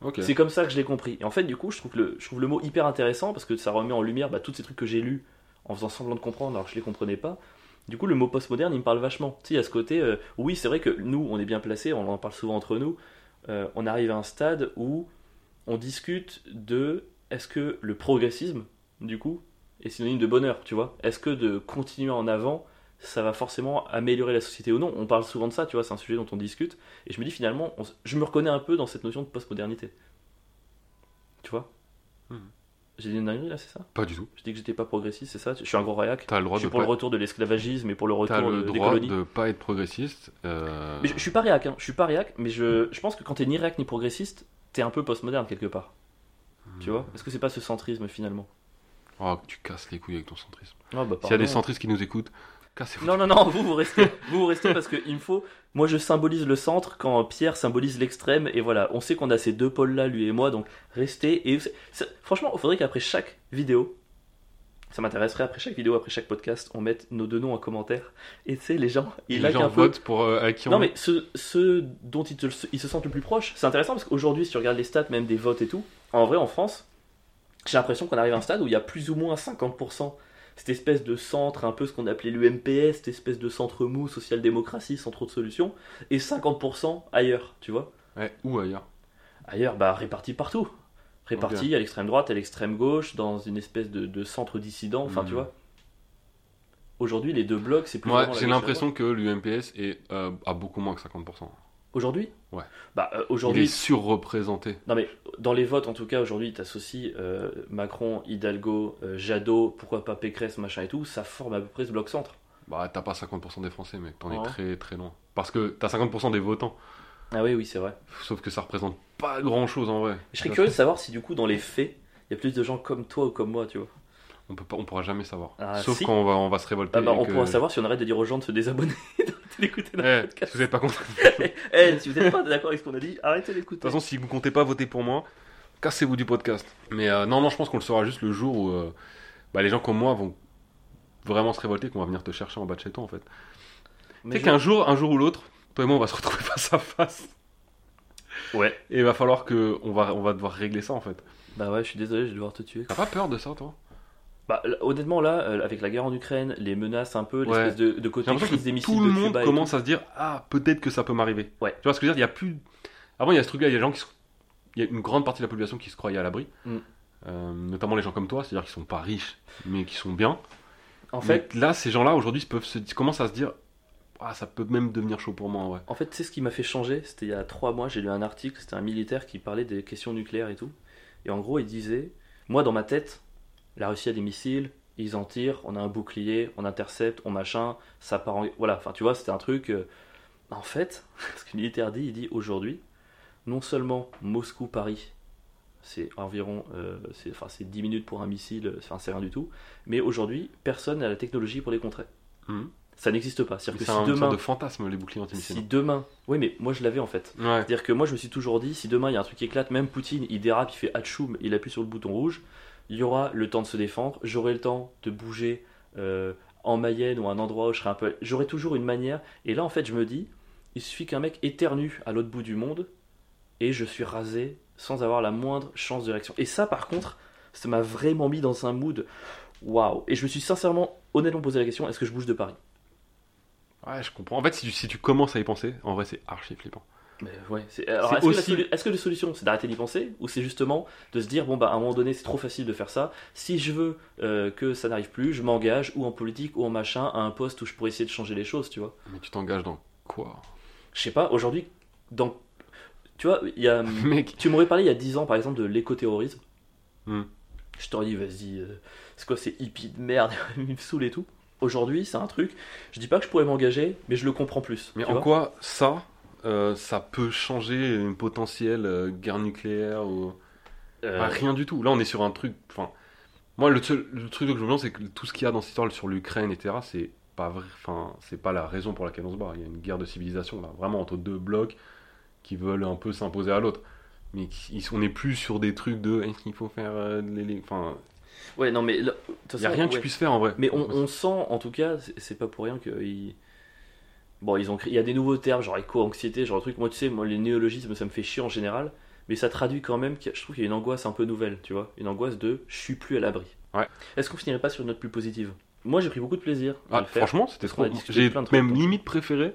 Ok. C'est comme ça que je l'ai compris. Et en fait, du coup, je trouve, le, je trouve le mot hyper intéressant parce que ça remet en lumière bah, tous ces trucs que j'ai lus en faisant semblant de comprendre alors que je les comprenais pas. Du coup, le mot postmoderne, il me parle vachement. Tu sais, il y a ce côté, euh, oui, c'est vrai que nous, on est bien placés, on en parle souvent entre nous. Euh, on arrive à un stade où on discute de est-ce que le progressisme, du coup, est synonyme de bonheur, tu vois? Est-ce que de continuer en avant, ça va forcément améliorer la société ou non? On parle souvent de ça, tu vois, c'est un sujet dont on discute. Et je me dis finalement, on je me reconnais un peu dans cette notion de postmodernité. Tu vois? Mhm. J'ai dit une dinguerie là, c'est ça? Pas du tout. Je dis que j'étais pas progressiste, c'est ça? Je suis un gros réac. T'as le Je droit suis de pour le retour de l'esclavagisme et pour le retour le de- des droit colonies. de pas être progressiste. euh, Mais je, je suis pas réac, hein. je suis pas réac, mais je, je pense que quand t'es ni réac ni progressiste, t'es un peu postmoderne quelque part. Tu vois Est-ce que c'est pas ce centrisme finalement? Oh, tu casses les couilles avec ton centrisme. Ah, bah, S'il y a des centristes qui nous écoutent, cassez-vous. Non, non, non, vous, vous restez. Vous, vous restez parce qu'il me faut. Moi, je symbolise le centre quand Pierre symbolise l'extrême. Et voilà, on sait qu'on a ces deux pôles-là, lui et moi. Donc, restez. Et franchement, il faudrait qu'après chaque vidéo, ça m'intéresserait, après chaque vidéo, après chaque podcast, on mette nos deux noms en commentaire. Et tu sais, les gens, ils les gens un peu. votent pour euh, à qui on Non, mais ceux, ceux dont ils, te- ils se sentent le plus proches, c'est intéressant parce qu'aujourd'hui, si tu regardes les stats, même des votes et tout, en vrai, en France, j'ai l'impression qu'on arrive à un stade où il y a plus ou moins 50%. Cette espèce de centre, un peu ce qu'on appelait l'UMPS, cette espèce de centre mou, social-démocratie, sans trop de solutions, et 50% ailleurs, tu vois. Ouais, ou ailleurs. Ailleurs, bah, répartis partout. Répartis à l'extrême droite, à l'extrême gauche, dans une espèce de, de centre dissident, enfin, tu vois. Aujourd'hui, les deux blocs, c'est plus la j'ai l'impression que l'UMPS est euh, à beaucoup moins que 50%. Aujourd'hui Ouais. Bah, euh, Il aujourd'hui. est surreprésenté. Non mais dans les votes en tout cas aujourd'hui t'associes euh, Macron, Hidalgo, euh, Jadot, pourquoi pas Pécresse, machin et tout, ça forme à peu près ce bloc centre. Bah, t'as pas 50% des Français, mais t'en Ah es très très loin. Parce que t'as 50% des votants. Ah oui oui c'est vrai. Sauf que ça représente pas grand chose en vrai. Je serais curieux de savoir si du coup dans les faits il y a plus de gens comme toi ou comme moi tu vois. On, peut pas, on pourra jamais savoir. Ah, Sauf si. quand on va, on va se révolter. Ah bah, on que- pourra savoir si on arrête de dire aux gens de se désabonner d'écouter notre Eh, podcast. si vous êtes pas content. Eh si vous n'êtes pas d'accord avec ce qu'on a dit, arrêtez De d'écouter. toute façon, si vous comptez pas voter pour moi, cassez-vous du podcast. Mais euh, non, non, je pense qu'on le saura juste le jour où euh, bah, les gens comme moi vont vraiment se révolter, qu'on va venir te chercher en bas de chez toi en fait. Tu sais je- qu'un jour, un jour ou l'autre, toi et moi on va se retrouver face à face. Ouais. Et il va falloir que on va, on va devoir régler ça en fait. Bah ouais je suis désolé je vais devoir te tuer. T'as pas peur de ça toi? Bah honnêtement là euh, avec la guerre en Ukraine, les menaces un peu, Ouais. l'espèce de, de J'ai côté crise des missiles tout le de monde Cuba commence tout. à se dire ah peut-être que ça peut m'arriver. Ouais. Tu vois ce que je veux dire? Il y a plus. Avant il y a ce truc-là, il y a des gens qui se- il y a une grande partie de la population qui se croyait à l'abri. Mm. Euh, notamment les gens comme toi, c'est-à-dire qui sont pas riches mais qui sont bien. En fait, Mais là, ces gens-là aujourd'hui peuvent se commencent à se dire ah ça peut même devenir chaud pour moi en vrai. En fait, sais ce qui m'a fait changer? C'était il y a trois mois, j'ai lu un article, c'était un militaire qui parlait des questions nucléaires et tout. Et en gros, il disait Moi, dans ma tête, la Russie a des missiles, ils en tirent, on a un bouclier, on intercepte, on machin, ça part en. Voilà, enfin, tu vois, c'était un truc. euh, En fait, ce que le militaire dit, il dit aujourd'hui, non seulement Moscou-Paris, c'est environ euh, c'est, enfin, c'est 10 minutes pour un missile, enfin, c'est rien du tout, mais aujourd'hui, personne n'a la technologie pour les contrer. Mhm. Ça n'existe pas. C'est-à-dire C'est que un si demain. de fantasme les boucliers antimissiles. Si demain. Oui, mais moi je l'avais en fait. Ouais. C'est-à-dire que moi je me suis toujours dit, si demain il y a un truc qui éclate, même Poutine il dérape, il fait Hatchoum, il appuie sur le bouton rouge, il y aura le temps de se défendre, j'aurai le temps de bouger euh, en Mayenne ou un endroit où je serai un peu. J'aurai toujours une manière. Et là en fait je me dis, il suffit qu'un mec éternue à l'autre bout du monde et je suis rasé sans avoir la moindre chance de réaction. Et ça par contre, ça m'a vraiment mis dans un mood waouh. Et je me suis sincèrement, honnêtement posé la question, est-ce que je bouge de Paris? Ouais, je comprends. En fait, si tu, si tu commences à y penser, en vrai, c'est archi flippant. Mais ouais, c'est- alors, C'est est-ce, que solu- est-ce que la solution c'est d'arrêter d'y penser ou c'est justement de se dire bon bah à un moment donné c'est trop facile de faire ça si je veux euh, que ça n'arrive plus je m'engage ou en politique ou en machin à un poste où je pourrais essayer de changer les choses tu vois. Mais tu t'engages dans quoi? Je sais pas aujourd'hui dans tu vois il y a Mec, tu m'aurais parlé il y a 10 ans par exemple de l'écoterrorisme Hmm. je t'aurais dit vas-y euh, c'est quoi ces hippies de merde ils me saoulent et tout. Aujourd'hui c'est un truc je dis pas que je pourrais m'engager mais je le comprends plus mais en quoi ça, euh, ça peut changer une potentielle euh, guerre nucléaire ou... Euh, rien du tout. Là, on est sur un truc. Enfin, moi, le, seul, le truc que je me demande, c'est que tout ce qu'il y a dans cette histoire sur l'Ukraine, etc., c'est pas vrai. Enfin, c'est pas la raison pour laquelle on se bat. Il y a une guerre de civilisation, là, vraiment entre deux blocs qui veulent un peu s'imposer à l'autre. Mais on n'est plus sur des trucs de est-ce qu'il faut faire les, Enfin, ouais non mais il y a rien que tu puisses faire en vrai. Mais on, on sent, en tout cas, c'est pas pour rien qu'ils. Bon, ils ont créé- il y a des nouveaux termes, genre éco-anxiété, genre le truc. Moi, tu sais, moi, les néologismes, ça me fait chier en général. Mais ça traduit quand même, a- je trouve qu'il y a une angoisse un peu nouvelle, tu vois. Une angoisse de je suis plus à l'abri. Ouais. Est-ce qu'on finirait pas sur une note plus positive? Moi, j'ai pris beaucoup de plaisir à Ah, le faire. franchement, c'était trop. J'ai trucs, même donc. limite préféré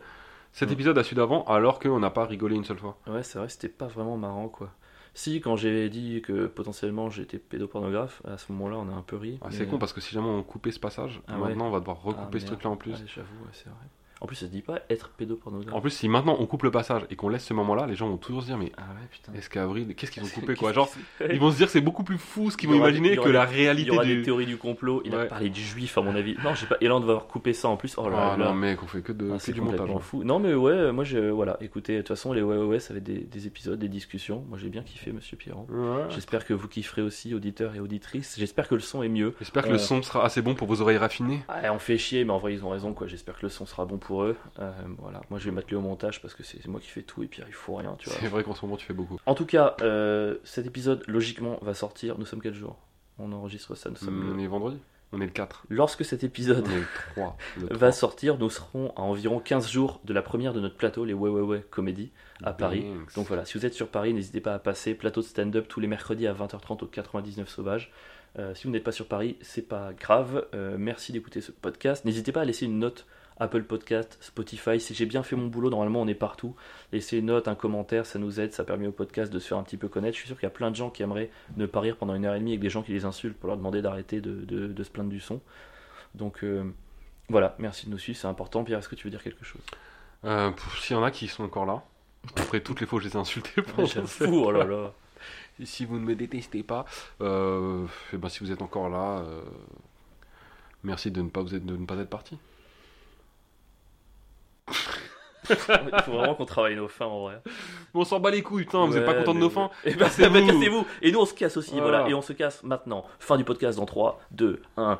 cet Mm. épisode à celui d'avant, alors qu'on n'a pas rigolé une seule fois. Ouais, c'est vrai, c'était pas vraiment marrant, quoi. Si, quand j'ai dit que potentiellement j'étais pédopornographe, à ce moment-là, on a un peu ri. Ah, mais- c'est con parce que si jamais on coupait ce passage, Ah ouais. maintenant on va devoir Ah, recouper ce truc-là en plus. Ouais, j'avoue, ouais, c'est vrai. En plus, ça se dit pas être pédopornographe. En plus, si maintenant on coupe le passage et qu'on laisse ce moment-là, les gens vont toujours se dire mais Ah ouais, putain. est-ce qu'Avril, qu'est-ce qu'ils ont coupé quoi? Genre, ils vont se dire que c'est beaucoup plus fou ce qu'ils vont aura- imaginer que la des- Il réalité y aura du. des théories du complot. Il a Ouais. parlé du juif, à mon avis. Non, j'ai pas. Et là, on va couper ça en plus. Oh là Ah là. non mec, on fait que, de, Ah, que c'est du montage. hein. fou. Non, mais ouais, moi, je, voilà. Écoutez, de toute façon, les ouais, ouais, ouais, ça va être des, des épisodes, des discussions. Moi, j'ai bien kiffé, Monsieur Pierron. Ouais. J'espère que vous kifferez aussi, auditeurs et auditrices. J'espère que le son est mieux. J'espère que Euh, le son sera assez bon pour vos oreilles raffinées. Ouais, on fait chier, mais en vrai, ils ont raison, quoi. J'espère que le son sera bon pour eux. Euh, voilà. Moi, je vais mettre le au montage parce que c'est moi qui fais tout et puis il faut rien, tu vois. C'est vrai qu'en ce moment tu fais beaucoup. En tout cas, euh, cet épisode, logiquement, va sortir. Nous sommes quel jour? On enregistre ça, nous sommes On le- est vendredi On est le 4. Lorsque cet épisode le 3. Le va 3. sortir, nous serons à environ 15 jours de la première de notre plateau, les Ouais Ouais Ouais Comédie, à Paris. Thanks. Donc voilà, si vous êtes sur Paris, n'hésitez pas à passer. Plateau de stand-up tous les mercredis à 20h30 au 99 Sauvage. Euh, si vous n'êtes pas sur Paris, c'est pas grave. Euh, merci d'écouter ce podcast. N'hésitez pas à laisser une note Apple Podcast, Spotify. Si j'ai bien fait mon boulot, normalement on est partout. Laissez une note, un commentaire, ça nous aide, ça permet au podcast de se faire un petit peu connaître. Je suis sûr qu'il y a plein de gens qui aimeraient ne pas rire pendant une heure et demie avec des gens qui les insultent pour leur demander d'arrêter de, de- de se plaindre du son. Donc euh, voilà, merci de nous suivre, c'est important. Pierre, est-ce que tu veux dire quelque chose? Euh, S'il y en a qui sont encore là, après toutes les fois que je les ai insultés pendant J'avoue, oh là là. Et si vous ne me détestez pas, euh, eh ben, si vous êtes encore là, merci de ne pas, vous être, de ne pas être parti. Il faut vraiment qu'on travaille nos fins en vrai. On s'en bat les couilles, putain, vous êtes pas content de mais nos fins Cassez-vous. bah, cassez-vous Et nous on se casse aussi, Voilà. voilà. Et on se casse maintenant. Fin du podcast dans 3, 2, 1. Ouais.